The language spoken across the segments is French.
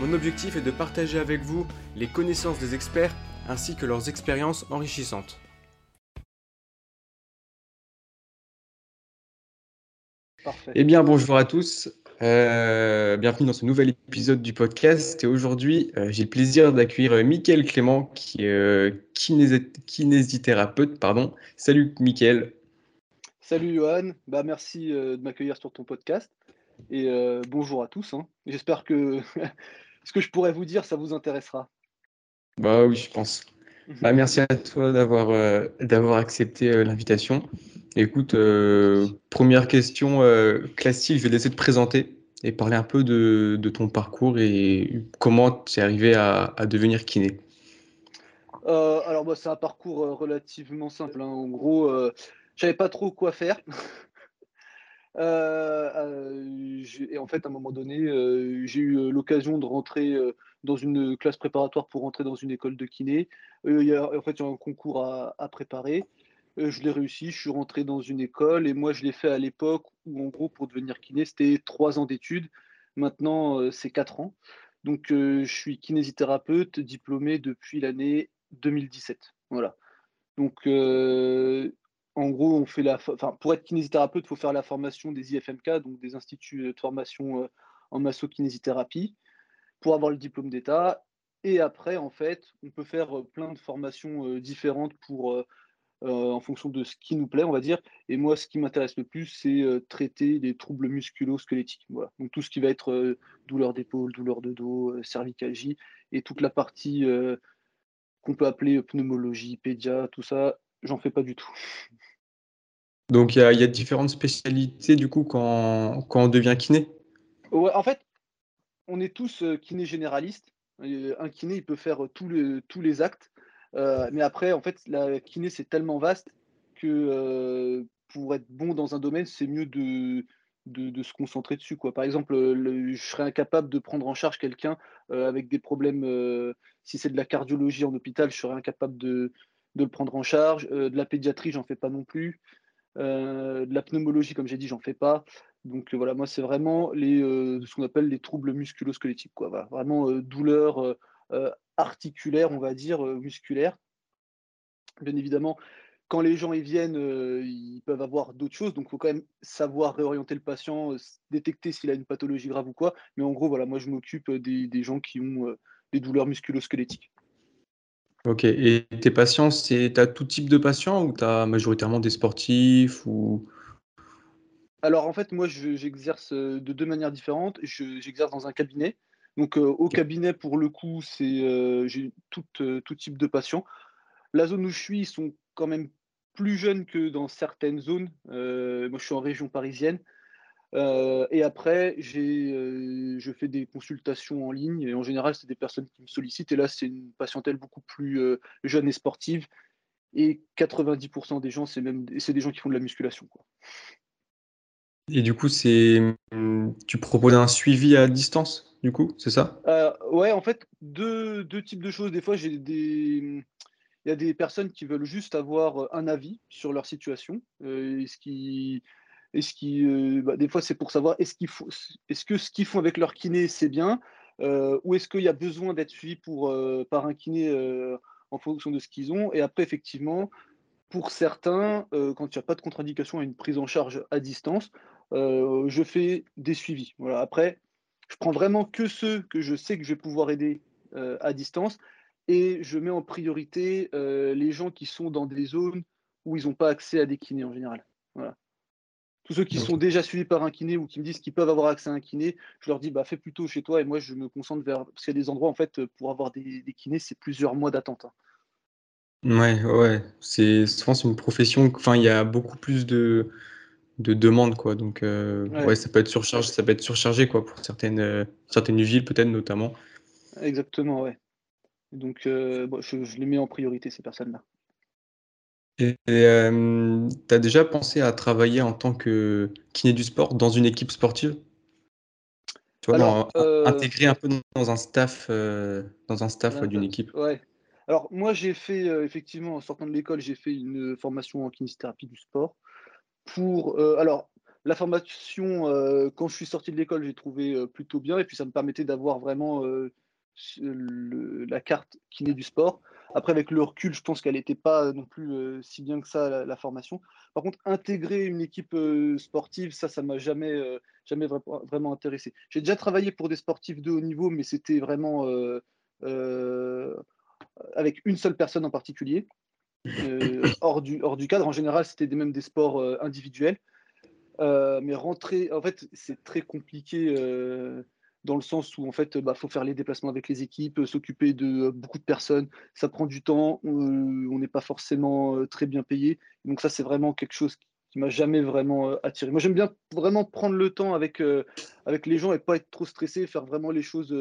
Mon objectif est de partager avec vous les connaissances des experts ainsi que leurs expériences enrichissantes. Parfait. Eh bien, bonjour à tous. Euh, bienvenue dans ce nouvel épisode du podcast. Et aujourd'hui, euh, j'ai le plaisir d'accueillir euh, Mickaël Clément, qui est kinésithérapeute. Pardon. Salut Mickaël. Salut Johan. Bah, merci de m'accueillir sur ton podcast. Et bonjour à tous. Hein. J'espère que ce que je pourrais vous dire, ça vous intéressera. Bah oui, je pense. Mhm. Bah, merci à toi d'avoir euh, d'avoir accepté euh, l'invitation. Écoute, euh, première question classique, je vais te laisser te présenter et parler un peu de, de ton parcours et comment tu es arrivé à, à devenir kiné. alors, bah, c'est un parcours relativement simple. Hein. En gros, je savais pas trop quoi faire. Euh, et en fait, à un moment donné, j'ai eu l'occasion de rentrer dans une classe préparatoire pour rentrer dans une école de kiné. il y a, en fait, il y a un concours à, préparer. je l'ai réussi, je suis rentré dans une école et moi, je l'ai fait à l'époque où, en gros, pour devenir kiné, c'était trois ans d'études. Maintenant, c'est quatre ans. Donc, je suis kinésithérapeute diplômé depuis l'année 2017. Voilà. Donc, en gros, on fait la, pour être kinésithérapeute, il faut faire la formation des IFMK, donc des instituts de formation euh, en masso-kinésithérapie, pour avoir le diplôme d'État. Et après, en fait, on peut faire euh, plein de formations euh, différentes en fonction de ce qui nous plaît, on va dire. Et moi, ce qui m'intéresse le plus, c'est traiter des troubles musculo-squelettiques. Donc tout ce qui va être douleur d'épaule, douleur de dos, cervicalgie, et toute la partie qu'on peut appeler pneumologie, pédia, tout ça, j'en fais pas du tout. Donc il y, a différentes spécialités du coup quand, on devient kiné? Ouais, En fait, on est tous euh, kiné généralistes. Un kiné, il peut faire tous les, tous les actes. Euh, mais après, en fait, la kiné, c'est tellement vaste que euh, pour être bon dans un domaine, c'est mieux de, de, se concentrer dessus. Quoi. Par exemple, je serais incapable de prendre en charge quelqu'un avec des problèmes. si c'est de la cardiologie en hôpital, je serais incapable de, de le prendre en charge. de la pédiatrie, j'en fais pas non plus. Euh, de la pneumologie, comme j'ai dit, j'en fais pas. Donc euh, voilà, moi, c'est vraiment les, euh, ce qu'on appelle les troubles musculo-squelettiques. Quoi. Vraiment douleur articulaire, on va dire, musculaire. Bien évidemment, quand les gens y viennent, ils peuvent avoir d'autres choses. Donc, il faut quand même savoir réorienter le patient, détecter s'il a une pathologie grave ou quoi. Mais en gros, voilà, moi, je m'occupe des, des, gens qui ont des douleurs musculo-squelettiques. Ok, et tes patients, c'est as tout type de patients ou tu as majoritairement des sportifs ou? Alors en fait, moi j'exerce euh, de deux manières différentes. J'exerce dans un cabinet. Donc euh, au cabinet, pour le coup, c'est euh, j'ai tout, tout type de patients. La zone où je suis, ils sont quand même plus jeunes que dans certaines zones. moi, je suis en région parisienne. Euh, et après, euh, je fais des consultations en ligne et en général, c'est des personnes qui me sollicitent. Et là, c'est une patientèle beaucoup plus euh, jeune et sportive. Et 90% des gens, c'est même c'est des gens qui font de la musculation. Quoi. Et du coup, c'est tu proposes un suivi à distance, du coup, c'est ça? Ouais, en fait, deux, deux, types de choses. Des fois, j'ai des il y a des personnes qui veulent juste avoir un avis sur leur situation, ce qui est-ce euh, bah, des fois, c'est pour savoir est-ce, qu'il faut, est-ce que ce qu'ils font avec leur kiné, c'est bien euh, Ou est-ce qu'il y a besoin d'être suivi pour, euh, par un kiné en fonction de ce qu'ils ont? Et après, effectivement, pour certains, quand il n'y a pas de contre-indication à une prise en charge à distance, je fais des suivis. Voilà. Après, je prends vraiment que ceux que je sais que je vais pouvoir aider à distance et je mets en priorité les gens qui sont dans des zones où ils n'ont pas accès à des kinés en général. Voilà. Tous ceux qui sont déjà suivis par un kiné ou qui me disent qu'ils peuvent avoir accès à un kiné, je leur dis bah, fais plutôt chez toi et moi je me concentre vers. Parce qu'il y a des endroits, en fait, pour avoir des, kinés, c'est plusieurs mois d'attente. Hein. Ouais, ouais. C'est souvent c'est une profession. Enfin, il y a beaucoup plus de, de demandes, quoi. Donc, euh, ouais. ça peut être surchargé, ça peut être surchargé, quoi, pour certaines, euh, certaines villes, peut-être notamment. Exactement, ouais. Donc, je, les mets en priorité, ces personnes-là. Et tu as déjà pensé à travailler en tant que kiné du sport dans une équipe sportive? Tu vois, intégrer un peu dans un staff, dans un staff d'une équipe Ouais. Alors, moi, j'ai fait, effectivement, en sortant de l'école, j'ai fait une formation en kinésithérapie du sport. Pour, alors, la formation, quand je suis sorti de l'école, j'ai trouvé plutôt bien. Et puis, ça me permettait d'avoir vraiment la carte kiné du sport. Après, avec le recul, je pense qu'elle n'était pas non plus si bien que ça, la, formation. Par contre, intégrer une équipe sportive, ça, ça m'a jamais, jamais vraiment intéressé. J'ai déjà travaillé pour des sportifs de haut niveau, mais c'était vraiment avec une seule personne en particulier, euh, hors, du, hors du cadre. En général, c'était même des sports euh, individuels. Euh, mais rentrer, en fait, c'est très compliqué dans le sens où en fait, bah, faut faire les déplacements avec les équipes, s'occuper de beaucoup de personnes. Ça prend du temps. on n'est pas forcément très bien payé. Donc ça, c'est vraiment quelque chose qui m'a jamais vraiment attiré. Moi, j'aime bien vraiment prendre le temps avec, avec les gens et pas être trop stressé, faire vraiment les choses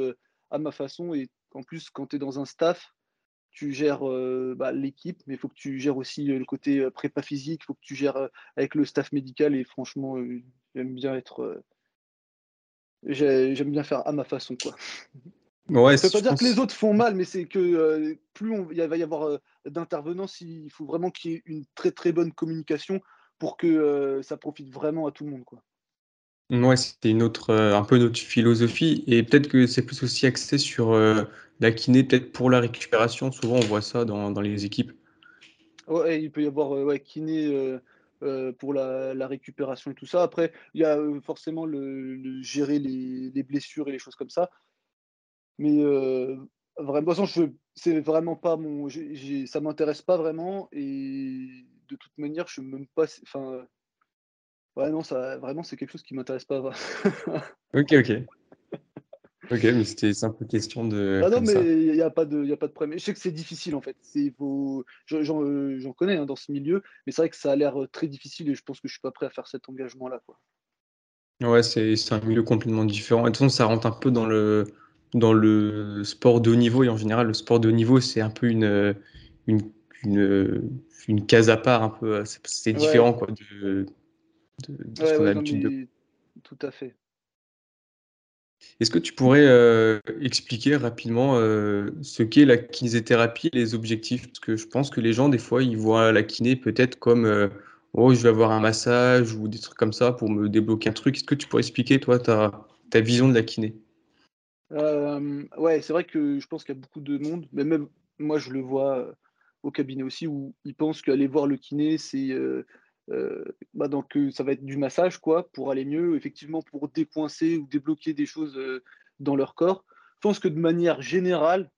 à ma façon. Et en plus, quand tu es dans un staff, tu gères bah, l'équipe, mais il faut que tu gères aussi le côté prépa physique, il faut que tu gères avec le staff médical. Et franchement, j'aime bien être. J'aime bien faire à ma façon. Quoi. Ouais, ça ne veut pas dire que les autres font mal, mais c'est que plus il va y avoir d'intervenants, il faut vraiment qu'il y ait une très très bonne communication pour que ça profite vraiment à tout le monde. Quoi. Ouais, c'était une autre, un peu notre philosophie et peut-être que c'est plus aussi axé sur, la kiné, peut-être pour la récupération. Souvent, on voit ça dans, dans les équipes. Ouais, il peut y avoir ouais, kiné euh, euh, pour la, récupération et tout ça. Après, il y a euh, forcément le, gérer les, les, blessures et les choses comme ça. Mais vraiment, de c'est vraiment pas mon. Ça m'intéresse pas vraiment. Et de toute manière, je ne même pas. Enfin. Ouais, non, ça, vraiment, c'est quelque chose qui m'intéresse pas. ok, ok. Ok, mais c'était simple question de. Ah non, mais il n'y a, pas de, y a pas de problème. Je sais que c'est difficile en fait. Euh, j'en connais hein, dans ce milieu, mais c'est vrai que ça a l'air euh, très difficile et je pense que je suis pas prêt à faire cet engagement-là. Ouais, c'est un milieu complètement différent. Et de toute façon, ça rentre un peu dans le, dans le sport de haut niveau. Et en général, le sport de haut niveau, c'est un peu une, une, une, case à part. un peu. C'est différent quoi, de, de, ce qu'on a l'habitude de. Tout à fait. Est-ce que tu pourrais euh, expliquer rapidement euh, ce qu'est la kinésithérapie les objectifs? Parce que je pense que les gens, des fois, ils voient la kiné peut-être comme euh, oh, je vais avoir un massage ou des trucs comme ça pour me débloquer un truc. Est-ce que tu pourrais expliquer, toi, ta, ta vision de la kiné? Ouais, c'est vrai que je pense qu'il y a beaucoup de monde, mais même moi, je le vois au cabinet aussi, où ils pensent qu'aller voir le kiné, c'est bah donc euh, ça va être du massage quoi pour aller mieux, effectivement pour décoincer ou débloquer des choses euh, dans leur corps. Je pense que de manière générale,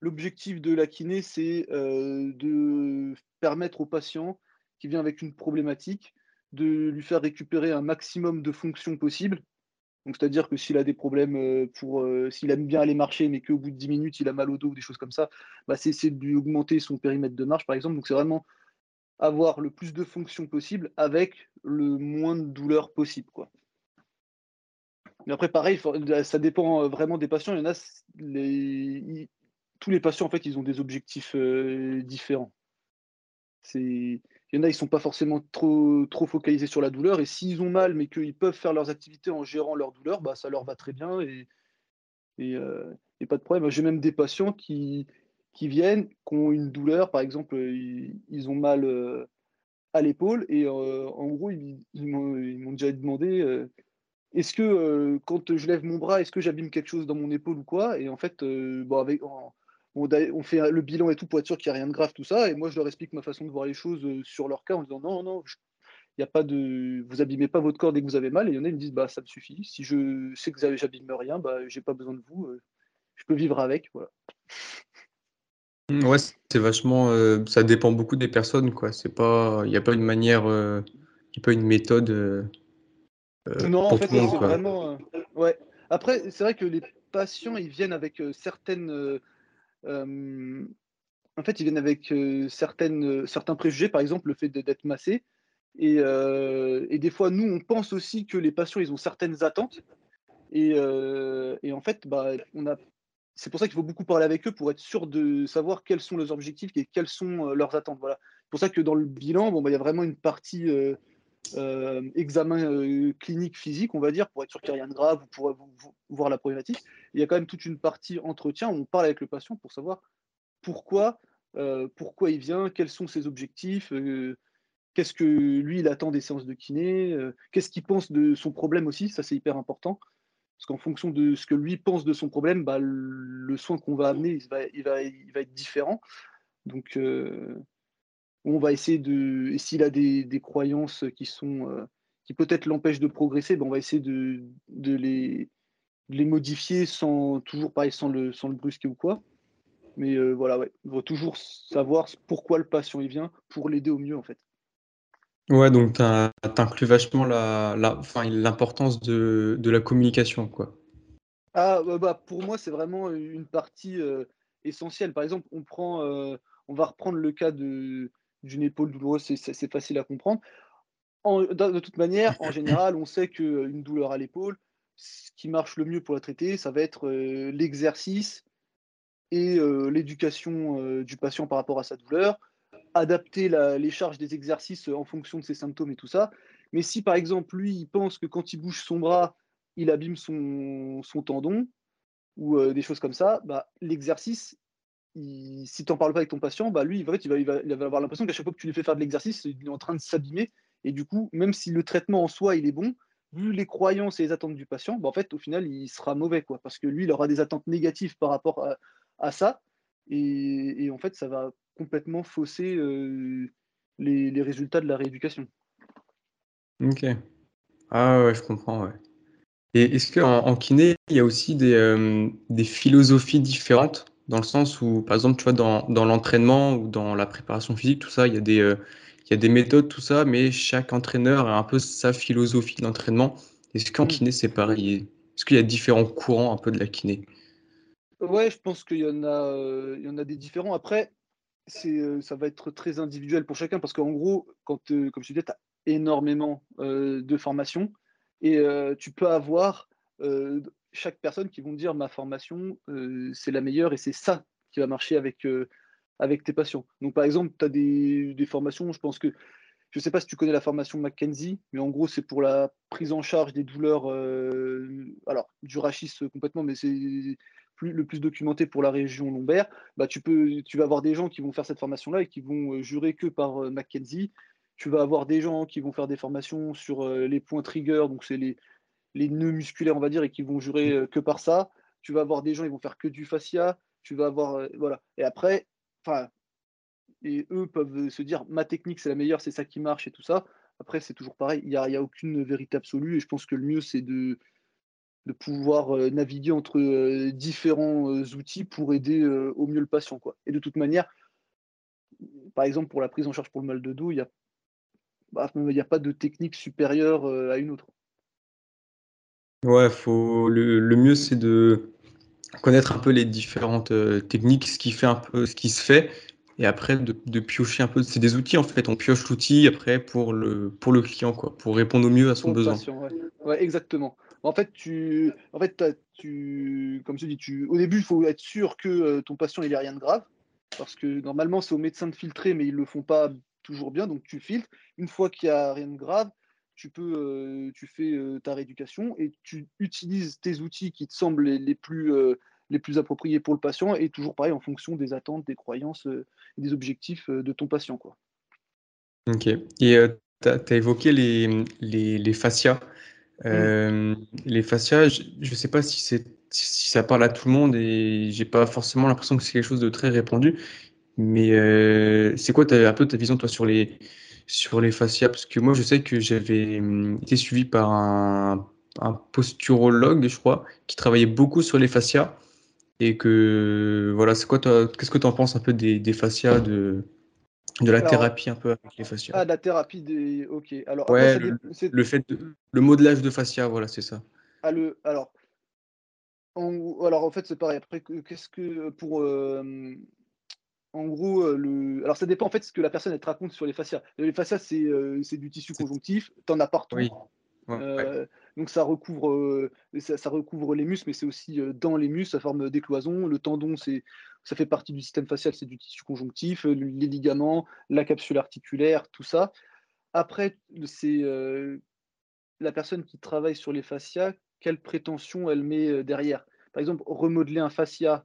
l'objectif de la kiné, c'est de permettre au patient qui vient avec une problématique de lui faire récupérer un maximum de fonctions possibles. Donc, c'est-à-dire que s'il a des problèmes pour, s'il aime bien aller marcher, mais qu'au bout de 10 minutes, il a mal au dos ou des choses comme ça, bah, c'est essayer de lui augmenter son périmètre de marche, par exemple. Donc, c'est vraiment avoir le plus de fonctions possible avec le moins de douleur possible. Quoi. Mais après, pareil, ça dépend euh, vraiment des patients. Il y en a, tous les patients, en fait, ils ont des objectifs euh, différents. Il y en a, ils ne sont pas forcément trop, trop focalisés sur la douleur. Et s'ils ont mal, mais qu'ils peuvent faire leurs activités en gérant leur douleur, bah, ça leur va très bien. Et, et, euh, et pas de problème. J'ai même des patients qui, qui viennent, qui ont une douleur, par exemple, ils, ont mal euh, à l'épaule, et euh, en gros, ils, m'ont déjà demandé euh, est-ce que quand je lève mon bras, est-ce que j'abîme quelque chose dans mon épaule ou quoi? Et en fait, bon, avec, on, fait le bilan et tout pour être sûr qu'il n'y a rien de grave, tout ça, et moi, je leur explique ma façon de voir les choses sur leur cas en disant non, non, il y a pas de, vous abîmez pas votre corps dès que vous avez mal, et il y en a, ils me disent bah ça me suffit. Si je sais que j'abîme rien, bah j'ai pas besoin de vous, je peux vivre avec, voilà. Mmh, ouais, c'est vachement, euh, ça dépend beaucoup des personnes, quoi. C'est pas il y a pas une manière, euh, il y a pas une méthode, euh, Non, en fait, c'est vraiment, ouais. Après, c'est vrai que les patients, ils viennent avec, certaines, en fait, ils viennent avec, certaines, certains préjugés, par exemple, le fait d'être massé et et des fois, nous, on pense aussi que les patients, ils ont certaines attentes et et en fait, bah, on a c'est pour ça qu'il faut beaucoup parler avec eux pour être sûr de savoir quels sont leurs objectifs et quelles sont leurs attentes. C'est pour ça que dans le bilan, bon, bah, il y a vraiment une partie examen clinique physique, on va dire, pour être sûr qu'il n'y a rien de grave ou pour voir la problématique. Il y a quand même toute une partie entretien où on parle avec le patient pour savoir pourquoi, pourquoi il vient, quels sont ses objectifs, qu'est-ce que lui il attend des séances de kiné, qu'est-ce qu'il pense de son problème aussi, ça c'est hyper important. Parce qu'en fonction de ce que lui pense de son problème, bah, le soin qu'on va amener, il va, il, il être différent. Donc, on va essayer de. Et s'il a des, croyances qui sont. qui peut-être l'empêchent de progresser, bah, on va essayer de, les, modifier sans toujours pareil, sans le, sans le brusquer ou quoi. Mais voilà, ouais. On va toujours savoir pourquoi le patient il vient pour l'aider au mieux en fait. Ouais, donc tu inclus vachement la, la, l'importance de, de, la communication, quoi. Ah, bah, bah pour moi, c'est vraiment une partie euh, essentielle. Par exemple, on, prend, euh, on va reprendre le cas d'une épaule douloureuse, c'est, facile à comprendre. En, de, toute manière, en général, on sait qu'une douleur à l'épaule, ce qui marche le mieux pour la traiter, ça va être euh, l'exercice et l'éducation du patient par rapport à sa douleur adapter les charges des exercices en fonction de ses symptômes et tout ça. Mais si par exemple, lui, il pense que quand il bouge son bras, il abîme son, tendon ou euh, des choses comme ça, bah, l'exercice, si tu n'en parles pas avec ton patient, bah, lui, il va, il, va, il va avoir l'impression qu'à chaque fois que tu lui fais faire de l'exercice, il est en train de s'abîmer. Et du coup, même si le traitement en soi, il est bon, vu les croyances et les attentes du patient, bah, en fait, au final, il sera mauvais. Quoi, parce que lui, il aura des attentes négatives par rapport à, ça. Et, en fait, ça va complètement fausser les, résultats de la rééducation. Ok. Ah ouais, je comprends, ouais. Et est-ce qu'en en, kiné, il y a aussi des, des, philosophies différentes? Dans le sens où, par exemple, tu vois, dans, dans l'entraînement ou dans la préparation physique, tout ça, il y, a des, il y a des méthodes, tout ça, mais chaque entraîneur a un peu sa philosophie d'entraînement. Est-ce qu'en mmh. kiné, c'est pareil? Est-ce qu'il y a différents courants un peu de la kiné? Ouais, je pense qu'il y, en a, il y en a des différents. Après, c'est, ça va être très individuel pour chacun parce qu'en gros, quand, comme je disais, tu as énormément de formations et tu peux avoir chaque personne qui vont dire ma formation, c'est la meilleure et c'est ça qui va marcher avec, avec tes patients. Donc, par exemple, tu as des, des, formations, je pense que, je ne sais pas si tu connais la formation McKenzie, mais en gros, c'est pour la prise en charge des douleurs, alors du rachis complètement, mais c'est le plus documenté pour la région lombaire, bah, tu, peux, tu vas avoir des gens qui vont faire cette formation-là et qui vont euh, jurer que par euh, Mackenzie. Tu vas avoir des gens qui vont faire des formations sur euh, les points trigger, donc c'est les, les nœuds musculaires, on va dire, et qui vont jurer que par ça. Tu vas avoir des gens, ils vont faire que du fascia. Tu vas avoir, voilà. Et après, enfin, et eux peuvent se dire, ma technique, c'est la meilleure, c'est ça qui marche et tout ça. Après, c'est toujours pareil, il n'y a, a, aucune vérité absolue, et je pense que le mieux, c'est de, de pouvoir euh, naviguer entre euh, différents euh, outils pour aider au mieux le patient. Quoi. Et de toute manière, par exemple, pour la prise en charge pour le mal de dos, il n'y a, bah, a pas de technique supérieure à une autre. Ouais, faut, le, mieux c'est de connaître un peu les différentes techniques, ce qui fait un peu ce qui se fait, et après de, piocher un peu. C'est des outils en fait, on pioche l'outil après pour le, pour le client, quoi, pour répondre au mieux à son besoin. ouais. exactement. En fait, tu, en fait, tu, comme je dis, tu, au début, il faut être sûr que euh, ton patient il a rien de grave, parce que normalement c'est au médecin de filtrer, mais ils le font pas toujours bien, donc tu filtres. Une fois qu'il y a rien de grave, tu peux, euh, tu fais euh, ta rééducation et tu utilises tes outils qui te semblent les, plus les plus appropriés pour le patient et toujours pareil en fonction des attentes, des croyances et des objectifs de ton patient. Quoi. Ok. Et tu as, évoqué les, les, les fascias. Mmh. Euh, les fascias, je ne sais pas si, ça parle à tout le monde et j'ai pas forcément l'impression que c'est quelque chose de très répandu. Mais euh, c'est quoi un peu ta vision toi sur les sur les fascias? Parce que moi je sais que j'avais mmh, été suivi par un, posturologue, je crois, qui travaillait beaucoup sur les fascias et que voilà, c'est quoi Qu'est-ce que tu en penses un peu des, des fascias de de la thérapie un peu avec les fascias. Ah, la thérapie des. Ok. Alors, ouais, le, fait de... le modelage de fascia, voilà, c'est ça. Ah, le... Alors, en... alors, en fait, c'est pareil. Après, qu'est-ce que pour. Euh, en gros, euh, le... alors ça dépend en fait ce que la personne elle te raconte sur les fascias. Les fascias, c'est euh, du tissu conjonctif, tu en as partout. Oui. donc ça recouvre, ça, recouvre les muscles, mais c'est aussi dans les muscles, ça forme des cloisons. Le tendon, c'est, ça fait partie du système facial, c'est du tissu conjonctif, les ligaments, la capsule articulaire, tout ça. Après, c'est la personne qui travaille sur les fascias, quelle prétention elle met derrière? Par exemple, remodeler un fascia,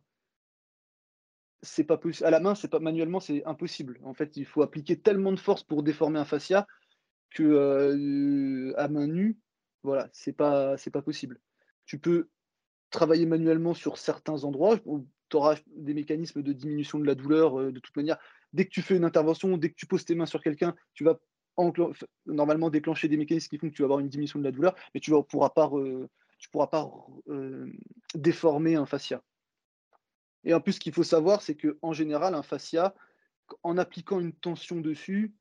c'est pas possible. À la main, c'est pas manuellement, c'est impossible. En fait, il faut appliquer tellement de force pour déformer un fascia que à main nue, voilà, c'est pas c'est pas possible. Tu peux travailler manuellement sur certains endroits, tu auras des mécanismes de diminution de la douleur de toute manière. Dès que tu fais une intervention, dès que tu poses tes mains sur quelqu'un, tu vas normalement déclencher des mécanismes qui font que tu vas avoir une diminution de la douleur, mais tu ne pourras pas, pourras pas déformer un fascia. Et en plus, ce qu'il faut savoir, c'est qu'en général, un fascia, en appliquant une tension dessus,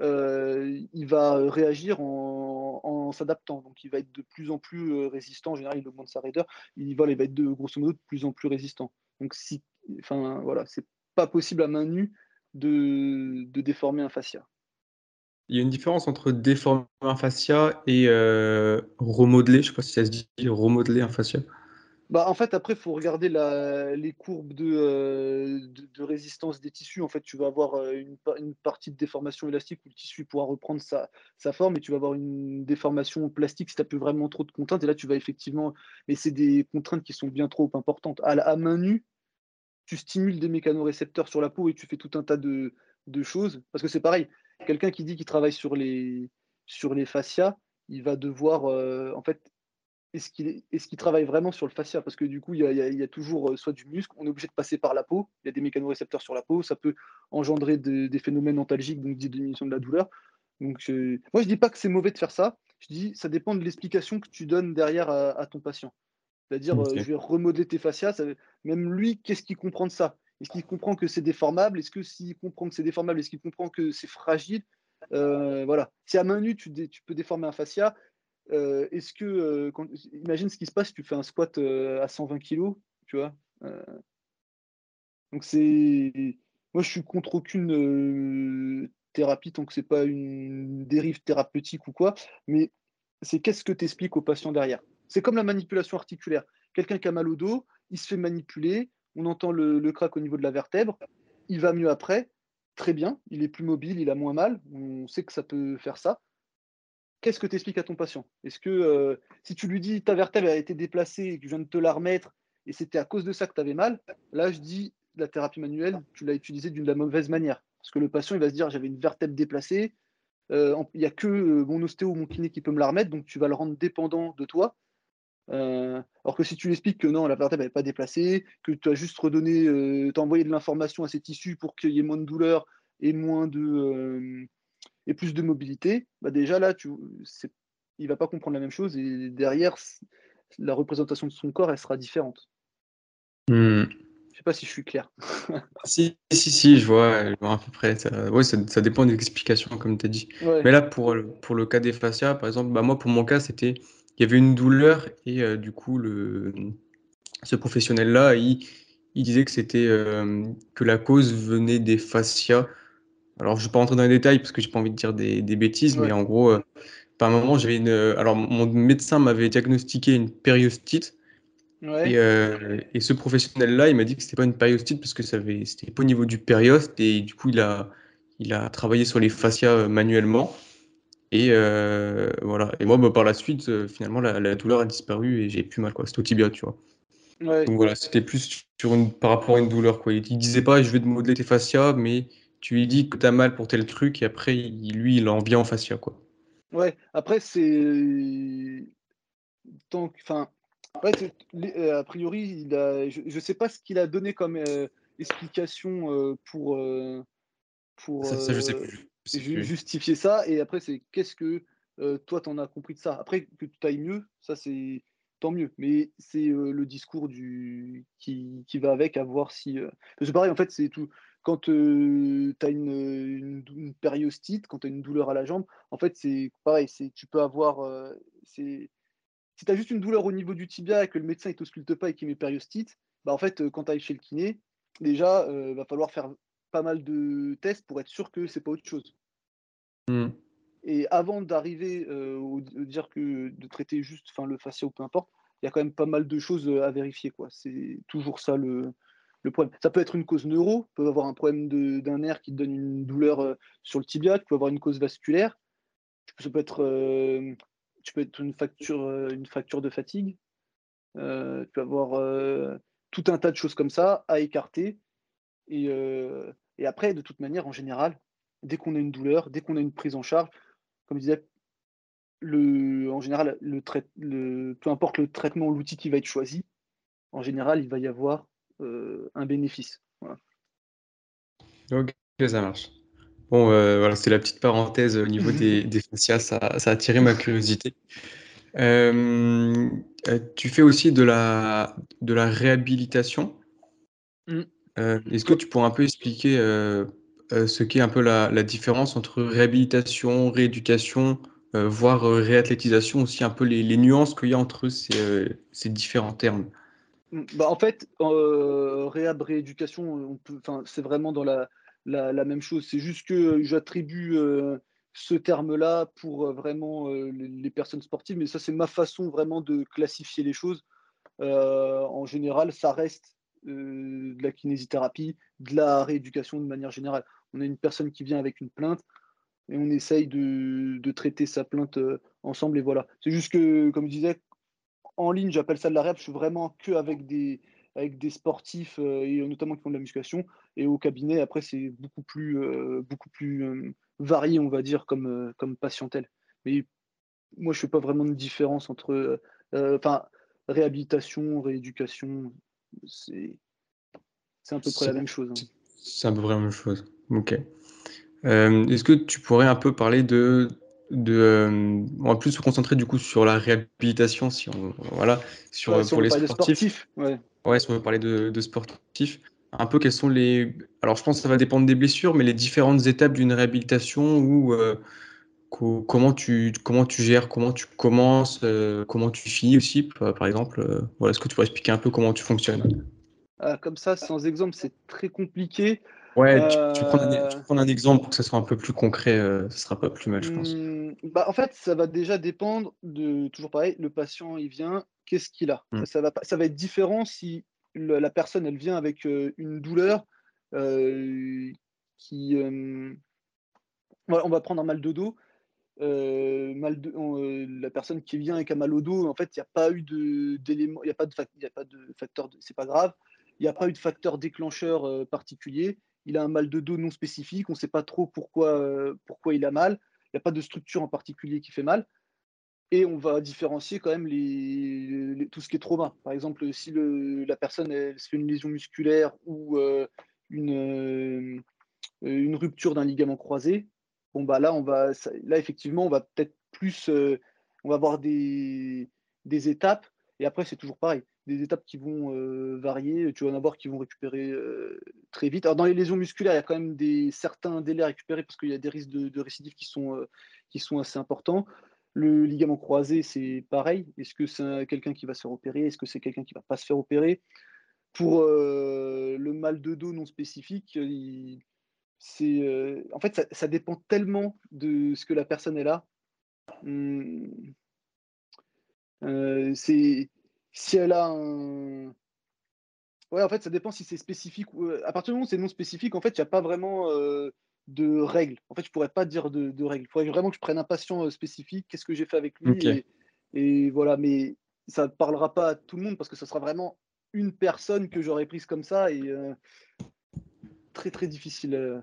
il va réagir en, s'adaptant. Donc, il va être de plus en plus résistant. En général, il augmente sa raideur. Il va, il va être de grosso modo de plus en plus résistant. Donc, si, enfin, voilà, c'est pas possible à main nue de, de déformer un fascia. Il y a une différence entre déformer un fascia et euh, remodeler. Je ne sais pas si ça se dit remodeler un fascia. Bah, en fait, après, il faut regarder les courbes euh, de, de, résistance des tissus. En fait, tu vas avoir euh, une, une, partie de déformation élastique où le tissu pourra reprendre sa, sa, forme et tu vas avoir une déformation plastique si tu n'as plus vraiment trop de contraintes. Et là, tu vas effectivement. Mais c'est des contraintes qui sont bien trop importantes. À, à, main nue, tu stimules des mécanorécepteurs sur la peau et tu fais tout un tas de, choses. Parce que c'est pareil, quelqu'un qui dit qu'il travaille sur les, fascias, il va devoir, euh, en fait, est-ce qu'il travaille vraiment sur le fascia? Parce que du coup, il y, a, toujours euh, soit du muscle, on est obligé de passer par la peau, il y a des mécanorécepteurs sur la peau, ça peut engendrer des phénomènes antalgiques, donc des diminutions de la douleur. Moi, je dis pas que c'est mauvais de faire ça, je dis ça dépend de l'explication que tu donnes derrière à, ton patient. C'est-à-dire, euh, je vais remodeler tes fascias, même lui, qu'est-ce qu'il comprend de ça? Est-ce qu'il comprend que c'est déformable? Est-ce que s'il comprend que c'est déformable, est-ce qu'il comprend que c'est fragile? Euh, Voilà. Si à main nue, tu, peux déformer un fascia, euh, est-ce que. Euh, imagine ce qui se passe si tu fais un squat à 120 kg, tu vois Donc c'est. Moi, je suis contre aucune thérapie tant que c'est pas une dérive thérapeutique ou quoi, mais c'est qu'est-ce que tu expliques au patient derrière? C'est comme la manipulation articulaire. Quelqu'un qui a mal au dos, il se fait manipuler, on entend le, crack au niveau de la vertèbre, il va mieux après, très bien, il est plus mobile, il a moins mal, on sait que ça peut faire ça. Qu'est-ce que tu expliques à ton patient? Est-ce que euh, si tu lui dis ta vertèbre a été déplacée et que je viens de te la remettre et c'était à cause de ça que tu avais mal, là je dis la thérapie manuelle, tu l'as utilisée d'une mauvaise manière. Parce que le patient il va se dire j'avais une vertèbre déplacée, euh, il n'y a que euh, mon ostéo ou mon kiné qui peut me la remettre, donc tu vas le rendre dépendant de toi. Euh, alors que si tu lui expliques que non, la vertèbre n'est pas déplacée, que tu as juste redonné, euh, tu as envoyé de l'information à ces tissus pour qu'il y ait moins de douleur et moins de euh, et plus de mobilité, bah déjà là, tu, il va pas comprendre la même chose et derrière, la représentation de son corps, elle sera différente. Hmm. Je sais pas si je suis clair. si, si, si, je vois, je vois à peu près. Ça, ouais, ça, ça dépend des explications, comme tu as dit. Mais là, pour, pour le cas des fascias, par exemple, bah moi, pour mon cas, c'était il y avait une douleur et euh, du coup, le, ce professionnel-là, il, il, disait que c'était euh, que la cause venait des fascias. Alors, je ne vais pas rentrer dans les détails parce que j'ai pas envie de dire des, des bêtises, mais en gros, euh, par un moment, j'avais une. Alors, mon médecin m'avait diagnostiqué une périostite. Et, et, ce professionnel-là, il m'a dit que c'était pas une périostite parce que ça avait, c'était pas au niveau du périoste et du coup, il a, il a travaillé sur les fascias manuellement. Et euh, voilà. Et moi, bah, par la suite, euh, finalement, la, douleur a disparu et j'ai plus mal. C'était au tibia, tu vois. Donc voilà, c'était plus sur une, par rapport à une douleur. Quoi. Il, disait pas, je vais te modeler tes fascias, mais tu lui dis que tu as mal pour tel truc et après, lui, il en vient en fascia. Quoi. Ouais, après, c'est. Donc, enfin. Euh, a priori, il a... je ne sais pas ce qu'il a donné comme explication pour. pour ça, je sais plus justifier ça. Et après, c'est qu'est-ce que euh, toi, tu en as compris de ça? Après, que tu ailles mieux, ça, c'est tant mieux. Mais c'est euh, le discours du... qui, qui, va avec, à voir si. Euh... Parce pareil, en fait, c'est tout. Quand tu as une, une, périostite, quand tu as une douleur à la jambe, en fait, c'est pareil. Tu peux avoir. c'est si tu as juste une douleur au niveau du tibia et que le médecin ne t'ausculte pas et qu'il met périostite, bah en fait, quand tu ailles chez le kiné, déjà, il va falloir faire pas mal de tests pour être sûr que c'est pas autre chose. Hmm. Et avant d'arriver au dire que de traiter juste enfin, le fascia ou peu importe, il y a quand même pas mal de choses à vérifier. Quoi. C'est toujours ça le, le problème. Ça peut être une cause neuro, tu peux avoir un problème d'un nerf qui te donne une douleur sur le tibia, tu peux avoir une cause vasculaire, ça peut être, tu peux être une, facture, une fracture de fatigue, tu peux avoir tout un tas de choses comme ça à écarter. Et, et après, de toute manière, en général, dès qu'on a une douleur, dès qu'on a une prise en charge, comme je disais, le, en général, le, le, peu importe le traitement ou l'outil qui va être choisi, en général, il va y avoir euh, un bénéfice. Ok, ça marche. Bon, euh, voilà, c'est la petite parenthèse au niveau des, des fascias, ça, ça, a attiré ma curiosité. Euh, tu fais aussi de la, de la réhabilitation? Mm. Est-ce que tu pourrais un peu expliquer ce qu'est un peu la, la, différence entre réhabilitation, rééducation, voire réathlétisation, aussi un peu les, les nuances qu'il y a entre ces, ces différents termes? Mmh, bah, en fait, euh, réhab, rééducation, c'est vraiment dans la, la, même chose. C'est juste que j'attribue euh, ce terme-là pour euh, vraiment euh, les, personnes sportives, mais ça, c'est ma façon vraiment de classifier les choses. en général, ça reste de la kinésithérapie, de la rééducation de manière générale. On a une personne qui vient avec une plainte et on essaye de, traiter sa plainte ensemble et voilà. C'est juste que, comme je disais, en ligne, j'appelle ça de la réhab. Je suis vraiment que avec des, sportifs euh, et notamment qui font de la musculation. Et au cabinet, après, c'est beaucoup plus, euh, euh, varié, on va dire, comme, comme patientèle. Mais moi, je ne fais pas vraiment de différence entre réhabilitation, rééducation. C'est à peu près la même chose. Hein. C'est à peu près la même chose. Ok. Est-ce que tu pourrais un peu parler de de, euh, on va plus se concentrer du coup sur la réhabilitation, si on, voilà, sur, pour les sportifs. ouais. ouais. si on veut parler de, sportifs. Un peu quels sont les. Alors je pense que ça va dépendre des blessures, mais les différentes étapes d'une réhabilitation ou euh, comment, tu, comment tu gères, comment tu commences, euh, comment tu finis aussi, par exemple. voilà, Est-ce que tu pourrais expliquer un peu comment tu fonctionnes? Ah, Comme ça, sans exemple, c'est très compliqué. Ouais, tu, prends un, exemple pour que ce soit un peu plus concret, euh, ce sera pas plus mal, je pense. Mmh, bah, en fait, ça va déjà dépendre de, toujours pareil, le patient, il vient, qu'est-ce qu'il a? Mmh. ça, va, ça va être différent si la personne, elle vient avec euh, une douleur euh, qui... on va prendre un mal de dos. Mal de, la personne qui vient avec un mal au dos, en fait, il n'y a pas eu d'élément, il n'y a pas de, a facteur, c'est pas grave, il n'y a pas eu de facteur déclencheur particulier il a un mal de dos non spécifique, on ne sait pas trop pourquoi, euh, il a mal, il n'y a pas de structure en particulier qui fait mal. Et on va différencier quand même les, tout ce qui est trauma. Par exemple, si la personne elle, se fait une lésion musculaire ou euh, euh, une rupture d'un ligament croisé, bon bah là, on va, là effectivement, on va peut-être plus, on va avoir des, étapes. Et après, c'est toujours pareil des étapes qui vont euh, varier. Tu vas en avoir qui vont récupérer euh, très vite. Alors, dans les lésions musculaires, il y a quand même des, certains délais à récupérer parce qu'il y a des risques de, récidive qui sont, euh, assez importants. Le ligament croisé, c'est pareil. Est-ce que c'est quelqu'un qui va se faire opérer? Est-ce que c'est quelqu'un qui va pas se faire opérer? Pour le mal de dos non spécifique, c'est, en fait, ça, ça, dépend tellement de ce que la personne est là. Hum, c'est si elle a un. Ouais, en fait, ça dépend si c'est spécifique ou. Euh, à partir du moment où c'est non spécifique, en fait, il n'y a pas vraiment euh, de règles. En fait, je pourrais pas dire de, de règles. Il faudrait vraiment que je prenne un patient euh, spécifique, qu'est-ce que j'ai fait avec lui. Et, voilà, mais ça ne parlera pas à tout le monde parce que ce sera vraiment une personne que j'aurais prise comme ça et très très difficile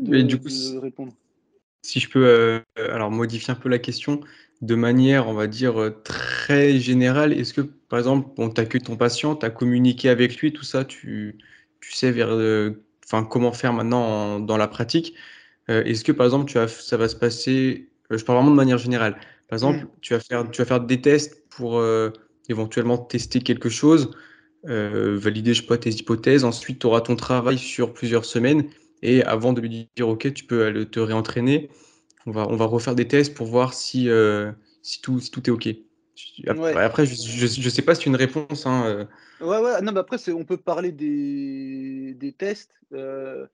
de, du coup, de répondre. Si je peux alors modifier un peu la question, de manière, on va dire, euh, très générale, est-ce que, par exemple, bon, tu accueilles ton patient, tu as communiqué avec lui, tout ça, tu, tu sais vers, euh, enfin, comment faire maintenant dans la pratique. Euh, est-ce que, par exemple, tu as, ça va se passer, je parle vraiment de manière générale, par exemple, mmh. tu, vas faire, tu vas faire des tests pour éventuellement tester quelque chose, valider, je sais pas, tes hypothèses, ensuite tu auras ton travail sur plusieurs semaines, et avant de lui dire, OK, tu peux aller te réentraîner, on va, on va refaire des tests pour voir si, euh, si, tout, si tout est OK. Après, je ne sais pas si c'est une réponse. Hein, euh. Ouais, ouais, non, mais après, on peut parler des, des tests. Euh,